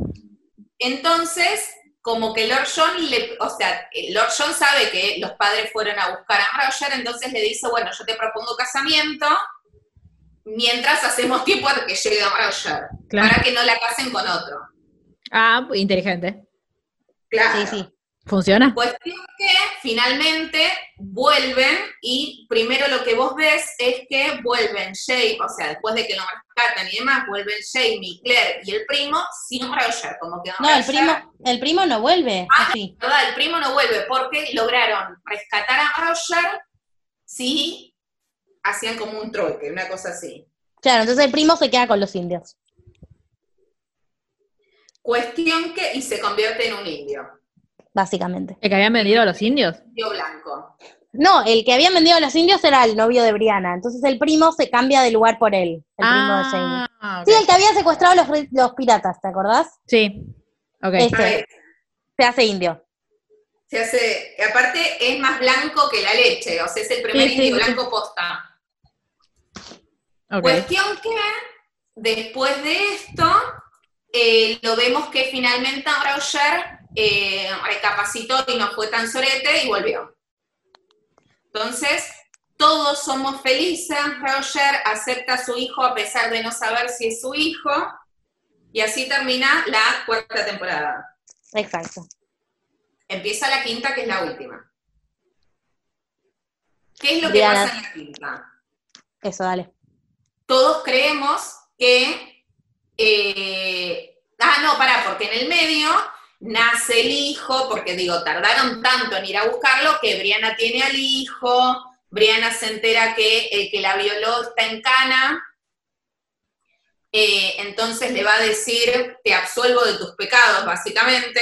Entonces, como que Lord John le, o sea, eh, Lord John sabe que los padres fueron a buscar a Roger, entonces le dice, bueno, yo te propongo casamiento mientras hacemos tiempo a que llegue Roger, Claro. para que no la casen con otro. Ah, inteligente. Claro. Sí, sí. ¿Funciona? Cuestión que finalmente vuelven y primero lo que vos ves es que vuelven Jamie, o sea, después de que lo rescatan y demás, vuelven Jamie, Claire y el primo sin Roger, como que No, el primo, el primo no vuelve. Ah, así. ¿verdad? El primo no vuelve porque lograron rescatar a Roger si hacían como un troque, una cosa así. Claro, entonces el primo se queda con los indios. Cuestión que, y se convierte en un indio, Básicamente. ¿El que habían vendido a los indios? indio blanco. No, el que habían vendido a los indios era el novio de Brianna. Entonces el primo se cambia de lugar por él. El primo de Jamie. Ah, ok. Sí, el que había secuestrado a los, piratas, ¿te acordás? Sí. Ok. Ahí, Se hace indio. se hace, y aparte es más blanco que la leche, o sea, es el primer Sí, sí, indio sí. blanco posta. Cuestión que después de esto eh, lo vemos que finalmente Roger eh, recapacitó y no fue tan sorete y volvió. Entonces, todos somos felices, Roger acepta a su hijo a pesar de no saber si es su hijo, y así termina la cuarta temporada. Exacto. Empieza la quinta, que es la última. ¿Qué es lo que Diana. pasa en la quinta? Eso, dale. Todos creemos que. eh, ah, no, pará, porque en el medio nace el hijo, porque digo, tardaron tanto en ir a buscarlo que Brianna tiene al hijo, Brianna se entera que el que la violó está en cana. eh, entonces le va a decir, te absuelvo de tus pecados, básicamente,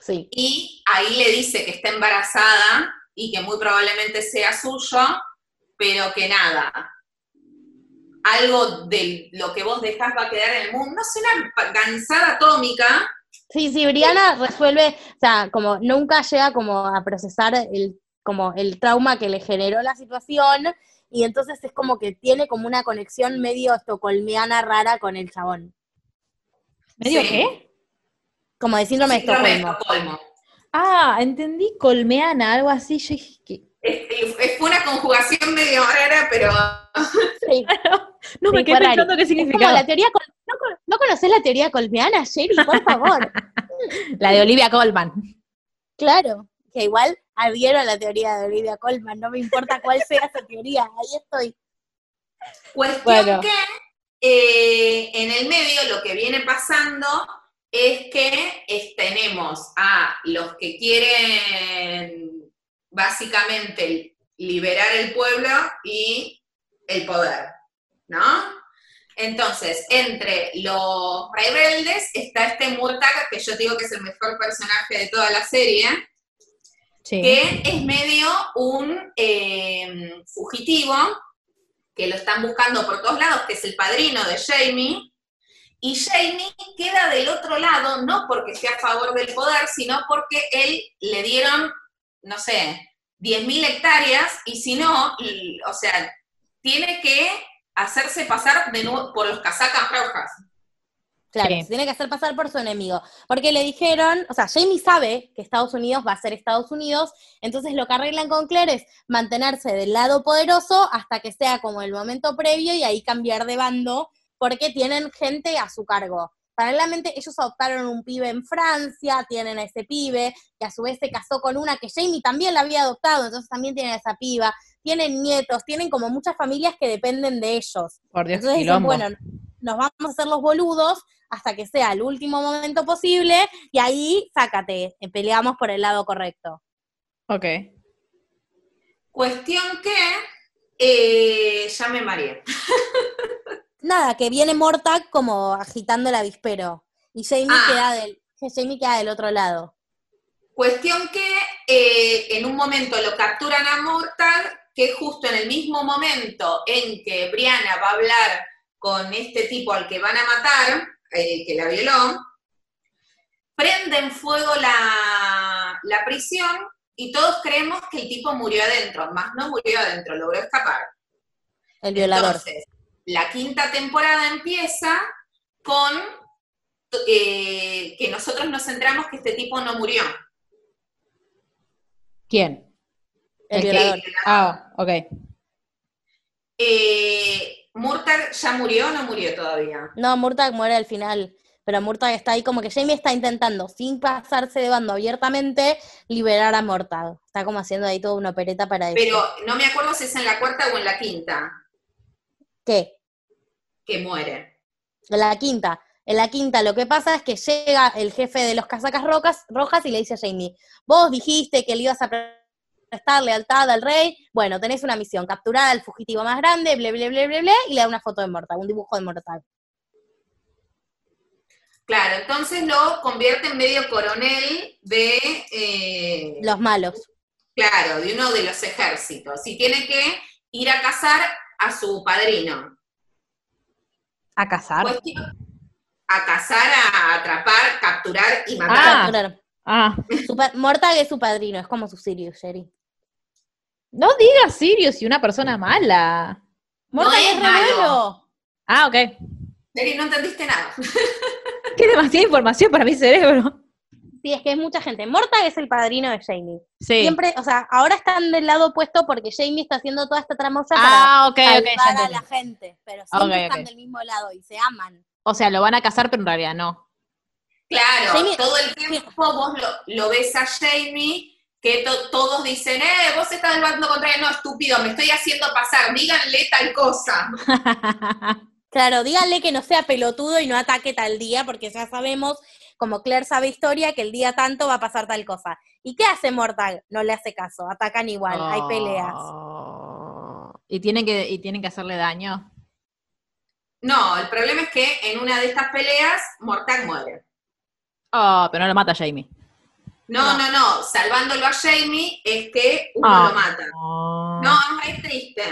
Sí. y ahí le dice que está embarazada y que muy probablemente sea suyo, pero que nada, algo de lo que vos dejás va a quedar en el mundo, no sé, una gansada atómica, Sí, sí, Brianna resuelve, o sea, como nunca llega como a procesar el, como el trauma que le generó la situación, y entonces es como que tiene como una conexión medio estocolmiana rara con el chabón. ¿Medio Sí. qué? Como de síndrome de síndrome de Estocolmo. Estocolmo. Ah, entendí colmeana, algo así. Yo dije que. Es- Fue una conjugación medio rara, pero Sí. No, me Sí, quedé pensando qué la teoría, col- ¿no, con- ¿no conoces la teoría colmeana, Sherry? Por favor. La de Olivia Colman. claro, que igual adhiero a la teoría de Olivia Colman, no me importa cuál sea esa teoría, ahí estoy. Cuestión Bueno. que eh, en el medio lo que viene pasando es que es- tenemos a los que quieren básicamente liberar el pueblo y el poder, ¿no? Entonces, entre los rebeldes está este Murtag, que yo digo que es el mejor personaje de toda la serie, Sí. que es medio un eh, fugitivo, que lo están buscando por todos lados, que es el padrino de Jamie, y Jamie queda del otro lado, no porque sea a favor del poder, sino porque él le dieron, no sé, 10.000 hectáreas, y si no, y- o sea, tiene que hacerse pasar de nuevo por los casacas rojas. Claro, Sí. se tiene que hacer pasar por su enemigo. Porque le dijeron, o sea, Jamie sabe que Estados Unidos va a ser Estados Unidos, entonces lo que arreglan con Claire es mantenerse del lado poderoso hasta que sea como el momento previo y ahí cambiar de bando, porque tienen gente a su cargo. Paralelamente, ellos adoptaron un pibe en Francia, tienen a ese pibe, que a su vez se casó con una que Jamie también la había adoptado, entonces también tienen a esa piba, tienen nietos, tienen como muchas familias que dependen de ellos. Por Dios, Entonces dicen, bueno, nos vamos a hacer los boludos hasta que sea el último momento posible y ahí, sácate, eh, peleamos por el lado correcto. Ok. Cuestión que eh, ya me mareé. Nada, que viene Mortag como agitando el avispero y Jamie, Ah. queda, del, que Jamie queda del otro lado. Cuestión que eh, en un momento lo capturan a Mortag, que justo en el mismo momento en que Brianna va a hablar con este tipo al que van a matar, eh, que la violó, prenden fuego la, la prisión y todos creemos que el tipo murió adentro, más no murió adentro, logró escapar. El violador. Entonces, la quinta temporada empieza con eh, que nosotros nos centramos que este tipo no murió. ¿Quién? el el que-. Ah, ok. Eh, Murtag ya murió o no murió todavía. No, Mortag muere al final. pero Murtag está ahí como que Jamie está intentando, sin pasarse de bando abiertamente, liberar a Murtag. Está como haciendo ahí toda una opereta para eso. Pero no me acuerdo si es en la cuarta o en la quinta ¿Qué? Que muere. En la quinta. En la quinta lo que pasa es que llega el jefe de los casacas rocas, rojas y le dice a Jamie, vos dijiste que le ibas a prestar lealtad al rey, bueno, tenés una misión, capturar al fugitivo más grande, ble, ble, ble, ble, ble, y le da una foto de Mortal, un dibujo de Mortal. Claro, entonces lo convierte en medio coronel de, eh, Los malos. claro, de uno de los ejércitos. Y tiene que ir a cazar a su padrino. ¿A cazar? Cuestión- a cazar, a atrapar, capturar y matar. Ah. Capturar. Ah, Su pa- Mortag es su padrino, es como su Sirius, Sherry. no digas Sirius y una persona mala. No Mortag es es malo. Ah, ok. Seri, no entendiste nada. Qué demasiada información para mi cerebro. Sí, es que es mucha gente. Mortag es el padrino de Jamie. Sí. Siempre, o sea, ahora están del lado opuesto porque Jamie está haciendo toda esta tramoya para Ah, ok, ok, ya salvar a entendí. la gente, pero siempre están del mismo lado y se aman. O sea, lo van a cazar, pero en realidad no. Claro, Jamie- todo el tiempo vos lo, lo ves a Jamie, que to- todos dicen, eh, vos estás del bando contrario, no, estúpido, me estoy haciendo pasar, díganle tal cosa. Claro, díganle que no sea pelotudo y no ataque tal día, porque ya sabemos, como Claire sabe historia, que el día tanto va a pasar tal cosa. ¿Y qué hace Mortag? No le hace caso, atacan igual, hay peleas. Oh. ¿Y tienen, que, ¿Y tienen que hacerle daño? No, el problema es que en una de estas peleas, Mortag muere. Oh, pero no lo mata Jamie. No, no, no, salvándolo a Jamie es que uno Ah. lo mata. Oh. No, es triste.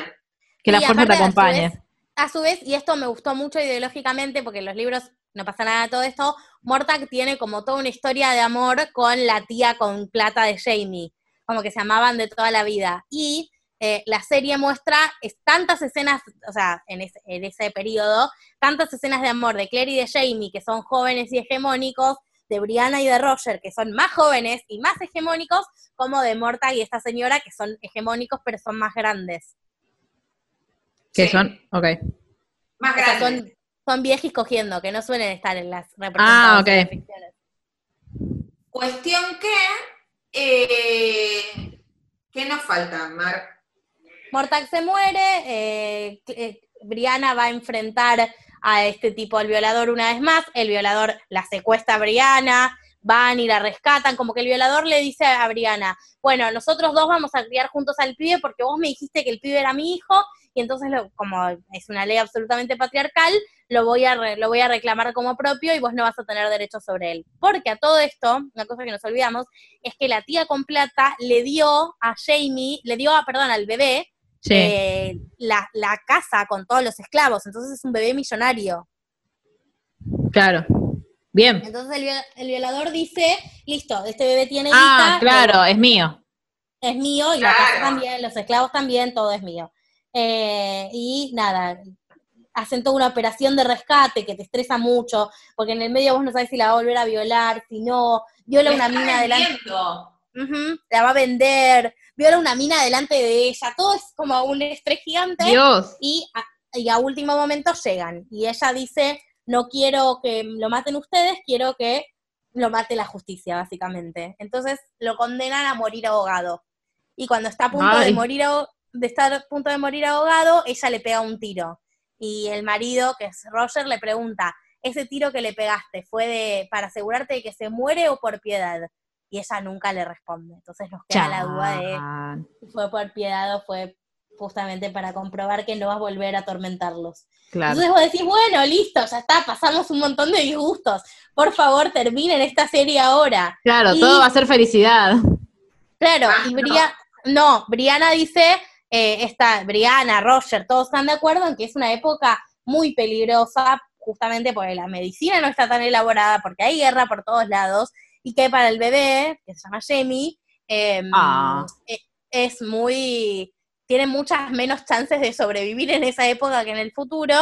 que la Y fuerza te acompañe. vez- A su vez, y esto me gustó mucho ideológicamente, porque en los libros no pasa nada de todo esto, Mortag tiene como toda una historia de amor con la tía con plata de Jamie, como que se amaban de toda la vida. Y eh, la serie muestra es, tantas escenas, o sea, en ese, en ese periodo, tantas escenas de amor de Claire y de Jamie, que son jóvenes y hegemónicos, de Brianna y de Roger, que son más jóvenes y más hegemónicos, como de Mortag y esta señora, que son hegemónicos pero son más grandes. ¿Qué Sí. son? Ok. Más O sea, grande. son, son viejos cogiendo, que no suelen estar en las Ah, representaciones ok. de ficciones. Cuestión que, eh, ¿qué nos falta, Mar? Mortag se muere, eh, eh, Brianna va a enfrentar a este tipo, al violador una vez más, el violador la secuestra a Brianna, van y la rescatan, como que el violador le dice a Brianna, bueno, nosotros dos vamos a criar juntos al pibe porque vos me dijiste que el pibe era mi hijo, y entonces, lo- como es una ley absolutamente patriarcal, lo voy, a re- lo voy a reclamar como propio y vos no vas a tener derecho sobre él. Porque a todo esto, una cosa que nos olvidamos, es que la tía con plata le dio a Jamie, le dio, a, perdón, al bebé, Sí. eh, la, la casa con todos los esclavos, entonces es un bebé millonario. Claro. Bien. Entonces el, viola- el violador dice, listo, este bebé tiene Ah, guita, claro, es mío. es mío, y la Claro. casa también, los esclavos también, todo es mío. Eh, y nada, hacen toda una operación de rescate que te estresa mucho, porque en el medio vos no sabes si la va a volver a violar, si no, viola Me una mina delante. vendiendo. Ujú, la va a vender, viola una mina delante de ella, todo es como un estrés gigante. Dios. y a, y a último momento llegan. Y ella dice, no quiero que lo maten ustedes, quiero que lo mate la justicia, básicamente. Entonces lo condenan a morir ahogado. Y cuando está a punto de morir aho- de estar a punto de morir ahogado, ella le pega un tiro. Y el marido, que es Roger, le pregunta, ¿ese tiro que le pegaste fue de para asegurarte de que se muere o por piedad? Y ella nunca le responde. Entonces nos queda la duda de fue por piedad o fue justamente para comprobar que no vas a volver a atormentarlos. Claro. Entonces vos decís, bueno, listo, ya está, pasamos un montón de disgustos. Por favor, terminen esta serie ahora. Claro, y- todo va a ser felicidad. Claro, Ah, y no. Bria- no, Brianna dice, eh, esta, Brianna, Roger, todos están de acuerdo en que es una época muy peligrosa, justamente porque la medicina no está tan elaborada, porque hay guerra por todos lados, y que para el bebé, que se llama Jamie, em, Ah. eh, es muy, tiene muchas menos chances de sobrevivir en esa época que en el futuro,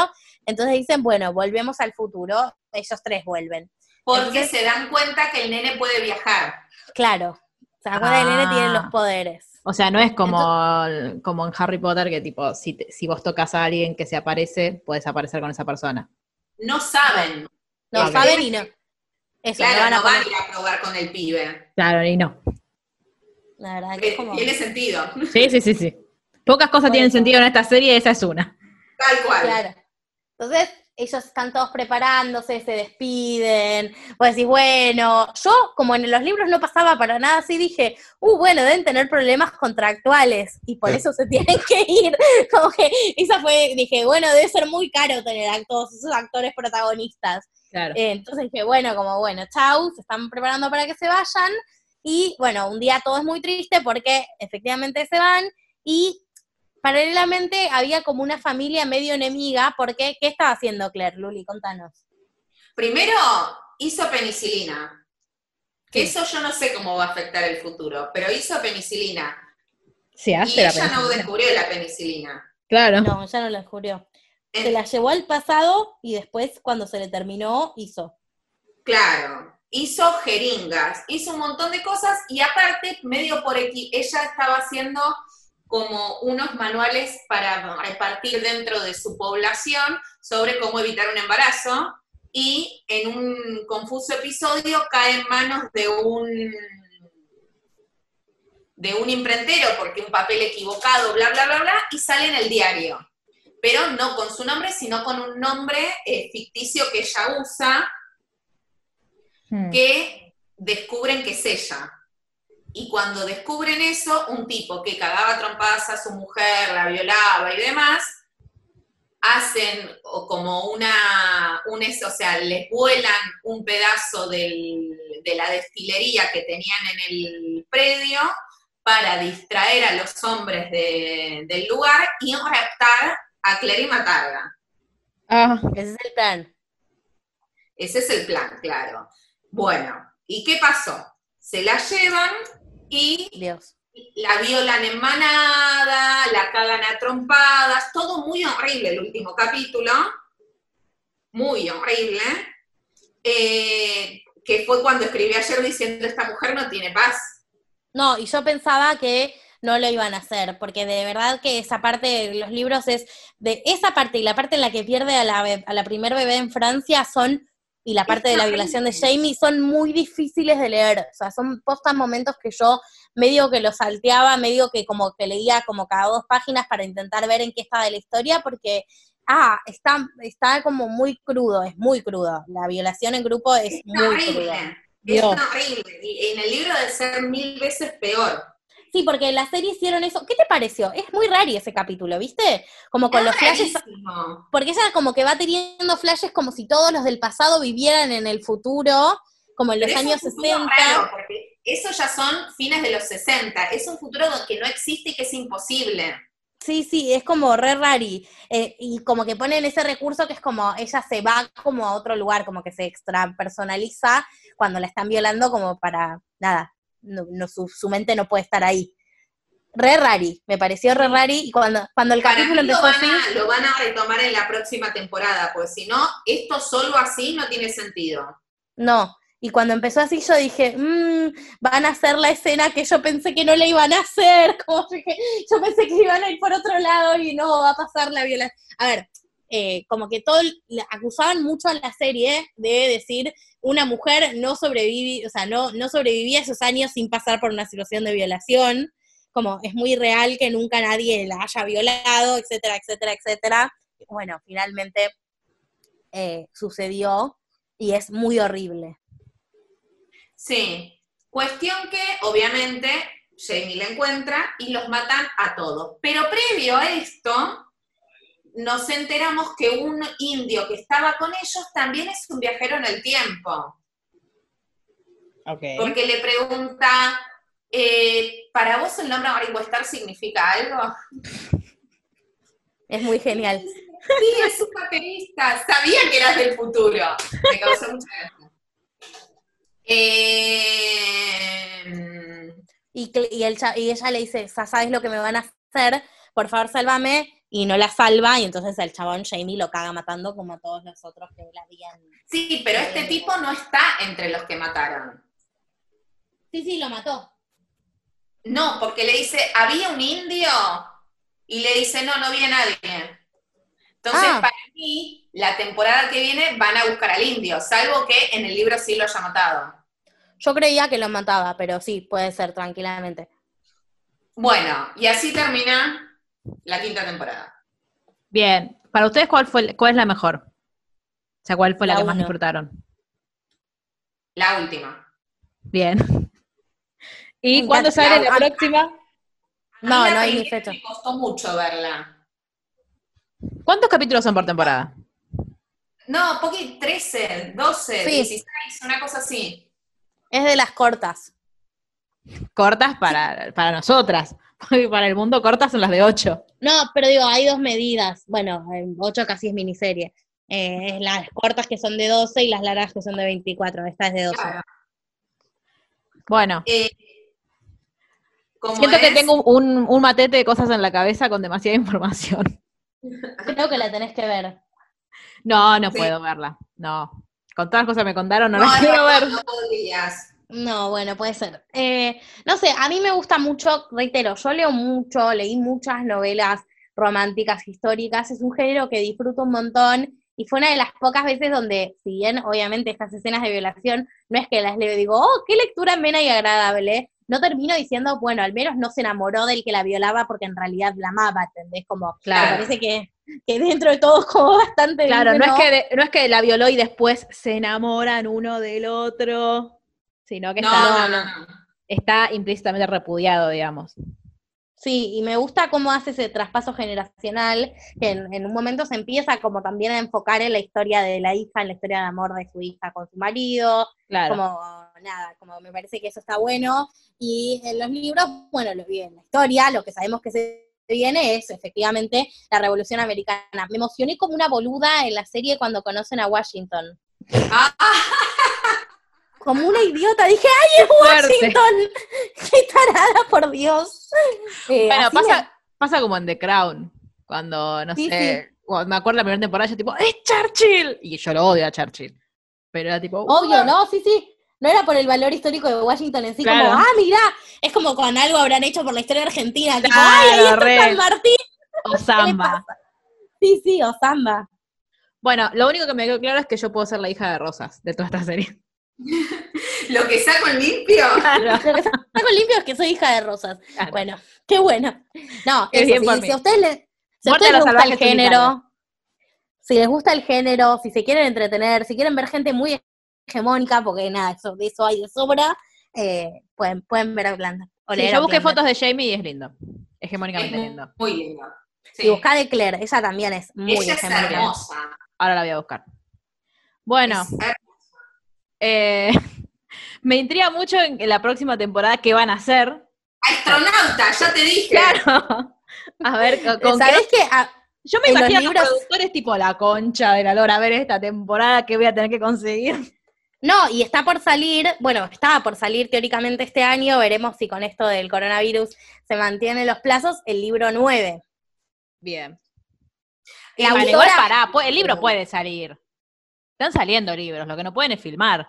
entonces dicen, bueno, volvemos al futuro, ellos tres vuelven. Porque Entonces- se dan cuenta que el nene puede viajar. Claro, se acuerdan el nene tiene los Ah. poderes. O sea, no es como, como en Harry Potter que tipo, si, te- si vos tocas a alguien que se aparece, puedes aparecer con esa persona. No saben. No saben y no. Eso, Claro, van a no van a ir a probar con el pibe. Claro, y no. La verdad que es como. Tiene sentido. Sí, sí, sí, sí. Pocas cosas Bueno. tienen sentido en esta serie, esa es una. Tal cual. Claro. Entonces, ellos están todos preparándose, se despiden. Vos decís, bueno, yo, como en los libros no pasaba para nada así, dije, uh, bueno, deben tener problemas contractuales y por eso se tienen que ir. Como que esa fue, dije, bueno, debe ser muy caro tener a todos esos actores protagonistas. Claro. Eh, entonces dije, bueno, como bueno, chau, se están preparando para que se vayan. Y bueno, un día todo es muy triste porque efectivamente se van y paralelamente había como una familia medio enemiga porque, ¿qué estaba haciendo Claire, Luli? Contanos. Primero, hizo penicilina. Que Sí. eso yo no sé cómo va a afectar el futuro, pero hizo penicilina. Se Y hace la ella no descubrió la penicilina. Claro. No, ya no lo descubrió. Eh, Se la llevó al pasado y después, cuando se le terminó, hizo. Claro, hizo jeringas, hizo un montón de cosas y aparte, medio por aquí, ella estaba haciendo como unos manuales para repartir dentro de su población sobre cómo evitar un embarazo y en un confuso episodio cae en manos de un de un imprentero porque un papel equivocado, bla, bla, bla, bla, y sale en el diario. Pero no con su nombre, sino con un nombre eh, ficticio que ella usa, Hmm. que descubren que es ella. Y cuando descubren eso, un tipo que cagaba trompadas a su mujer, la violaba y demás, hacen o como una, un o sea, les vuelan un pedazo del- de la destilería que tenían en el predio para distraer a los hombres de- del lugar y raptar a Claire y matarla. Ah, Ese es el plan. Ese es el plan, claro. Bueno, ¿y qué pasó? Se la llevan y Dios. la violan en manada, la cagan a trompadas, todo muy horrible el último capítulo, muy horrible, eh, que fue cuando escribí ayer diciendo esta mujer no tiene paz. No, y yo pensaba que no lo iban a hacer, porque de verdad que esa parte de los libros es, de esa parte y la parte en la que pierde a la, a la primer bebé en Francia son, y la parte de la violación de Jamie son muy difíciles de leer, o sea, son postas momentos que yo medio que lo salteaba, medio que como que leía como cada dos páginas para intentar ver en qué estaba de la historia, porque, ah, está, está como muy crudo, es muy crudo, la violación en grupo es Es muy horrible, cruda. es Dios. horrible. Y en el libro debe ser mil veces peor. Sí, porque en la serie hicieron eso. ¿Qué te pareció? Es muy raro ese capítulo, ¿viste? Como con Es los flashes, porque ella como que va teniendo flashes como si todos los del pasado vivieran en el futuro, como en los Pero es años futuro 60. raro, porque eso ya son fines de los 60. Es un futuro que no existe y que es imposible. Sí, sí, es como re rari. Eh, y como que ponen ese recurso que es como ella se va como a otro lugar, como que se extra personaliza cuando la están violando como para, nada, no, no, su, su mente no puede estar ahí. Re rari, me pareció re rari y cuando, cuando el Para capítulo lo van, así... a, lo van a retomar en la próxima temporada, pues si no, esto solo así no tiene sentido. No, y cuando empezó así yo dije, "Mm, van a hacer la escena que yo pensé que no la iban a hacer, como que yo pensé que iban a ir por otro lado y no va a pasar la violación. A ver, eh, como que todo, acusaban mucho a la serie de decir una mujer no sobrevive, o sea, no, no sobrevivía esos años sin pasar por una situación de violación, como es muy real que nunca nadie la haya violado, etcétera, etcétera, etcétera. Bueno, finalmente eh, sucedió y es muy horrible. Sí. Cuestión que, obviamente, Jamie la encuentra y los matan a todos. Pero previo a esto, nos enteramos que un indio que estaba con ellos también es un viajero en el tiempo. ok. Porque le pregunta, eh, ¿para vos el nombre Maringo Star significa algo? Es muy genial. Sí, es un baterista. Sabía que eras del futuro. Me causó mucha gracia. Eh, Y, y, el cha- y ella le dice, "Sa- ¿sabes lo que me van a hacer? Por favor, sálvame. Y no la salva, y entonces el chabón Jamie lo caga matando como a todos los otros que la habían. sí, pero este tipo no está entre los que mataron. Sí, sí, lo mató. No, porque le dice, ¿había un indio? Y le dice, no, no había nadie. Entonces, Ah. para mí la temporada que viene van a buscar al indio, salvo que en el libro sí lo haya matado. Yo creía que lo mataba, pero sí, puede ser tranquilamente. Bueno, y así termina la quinta temporada. Bien. Para ustedes, ¿cuál fue cuál es la mejor? O sea, ¿cuál fue la, La que más disfrutaron? La última. Bien. ¿Y cuándo sale la próxima? No, la no hay fecha. Me costó mucho verla. ¿Cuántos capítulos son por temporada? No, porque 13, 12, Sí. 16, una cosa así. Es de las cortas. Cortas para, para nosotras. Porque para el mundo cortas son las de 8. No, pero digo, hay dos medidas. Bueno, en 8 casi es miniserie. Eh, es las cortas que son de 12 y las largas que son de 24. Esta es de 12. Claro. Bueno, Eh, siento que tengo un, un matete de cosas en la cabeza con demasiada información. Creo que la tenés que ver. No, no Sí. puedo verla. No. Con todas las cosas que me contaron, no, No, la quiero no, ver. no podrías. No, bueno, puede ser. Eh, no sé, a mí me gusta mucho, reitero, yo leo mucho, leí muchas novelas románticas históricas, es un género que disfruto un montón y fue una de las pocas veces donde, si bien obviamente estas escenas de violación no es que las leo y digo, oh, qué lectura amena y agradable, no termino diciendo, bueno, al menos no se enamoró del que la violaba porque en realidad la amaba, ¿entendés? Como, Claro. me parece que, que dentro de todo es como bastante... Claro, no bien, es, que de- no es que la violó y después se enamoran uno del otro, sino que No, está, no, no, no. está implícitamente repudiado, digamos. Sí, y me gusta cómo hace ese traspaso generacional, que en, en un momento se empieza como también a enfocar en la historia de la hija, en la historia de amor de su hija con su marido, Claro. como nada, como me parece que eso está bueno. Y en los libros, bueno, lo bien, la historia, lo que sabemos que se viene es efectivamente la Revolución Americana. Me emocioné como una boluda en la serie cuando conocen a Washington. Ah, Como una idiota, dije, ¡ay, es. Washington! ¡Qué tarada, por Dios! Eh, Bueno, me- pasa, pasa como en The Crown, cuando, no Sí, sé, cuando me acuerdo la primera temporada, yo tipo, ¡es Churchill! Y yo lo odio a Churchill. Pero era tipo, Obvio, no, sí, sí. No era por el valor histórico de Washington en sí, Claro. como, ah, mirá, es como con algo habrán hecho por la historia argentina, tipo, ay, ahí está re. San Martín. o Samba. Sí, sí, o Samba. Bueno, lo único que me quedó claro es que yo puedo ser la hija de Rosas de toda esta serie. Lo que saco en limpio. Claro. Lo que saco limpio es que soy hija de Rosas. Claro. Bueno, qué bueno. No, Qué eso, bien si, mí. a ustedes les, si a ustedes a les los gusta el género, si les gusta el género, si se quieren entretener, si quieren ver gente muy hegemónica, porque nada, eso, de eso hay de sobra, eh, pueden, pueden ver Outlander. o Sí, yo busqué fotos de Jamie y es lindo. Es Hegemónicamente muy, lindo. muy lindo. Sí. Y buscá de Claire, ella también es muy Ella es hegemónica. hermosa. Ahora la voy a buscar. Bueno, Es eh, me intriga mucho en la próxima temporada qué van a hacer. Astronauta, ya te dije. Claro. A ver, con. Ah, Yo me en los imagino a los libros- productores tipo la concha de la lora, a ver esta temporada que voy a tener que conseguir. No, y está por salir, bueno, estaba por salir teóricamente este año, veremos si con esto del coronavirus se mantienen los plazos, el libro 9. Bien. La igual autora- pará, el libro puede salir. Están saliendo libros, lo que no pueden es filmar.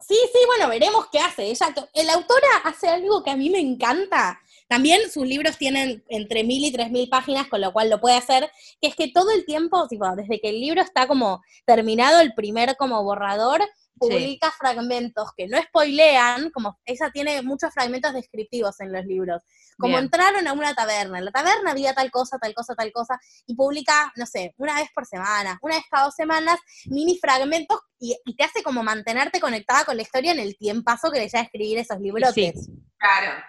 Sí, sí, bueno, veremos qué hace. Ella, la autora hace algo que a mí me encanta. También sus libros tienen entre mil y tres mil páginas, con lo cual lo puede hacer, que es que todo el tiempo, tipo, desde que el libro está como terminado, el primer como borrador, publica fragmentos que no spoilean, como ella tiene muchos fragmentos descriptivos en los libros. Como Bien. entraron a una taberna, en la taberna había tal cosa, tal cosa, tal cosa, y publica, no sé, una vez por semana, una vez cada dos semanas, mini fragmentos y, y te hace como mantenerte conectada con la historia en el tiempazo que le lleva a escribir esos librotes. Sí. Claro.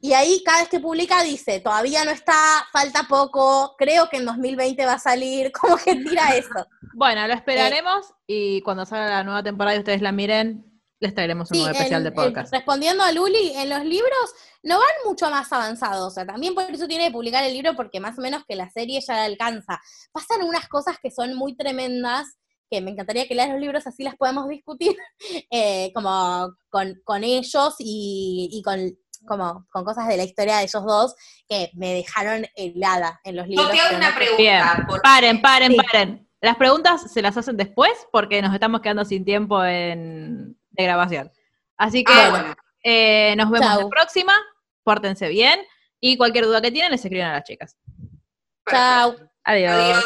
Y ahí cada vez que publica dice, todavía no está, falta poco, creo que en 2020 va a salir, como que tira eso. Bueno, lo esperaremos y cuando salga la nueva temporada y ustedes la miren, les traeremos un Sí, nuevo especial en- de podcast. en- respondiendo a Luli, en los libros no van mucho más avanzados, o sea, también por eso tiene que publicar el libro, porque más o menos que la serie ya la alcanza. Pasan unas cosas que son muy tremendas, que me encantaría que leas los libros, así las podemos discutir, eh, como con, con ellos y, y con, como, con cosas de la historia de ellos dos, que me dejaron helada en los libros. Yo te hago una no- pregunta. Paren, paren, Sí. paren. Las preguntas se las hacen después porque nos estamos quedando sin tiempo en, de grabación. Así que Ah, bueno. eh, nos vemos Chau. la próxima. Pórtense bien y cualquier duda que tienen les escriben a las chicas. Chao. Adiós. Adiós.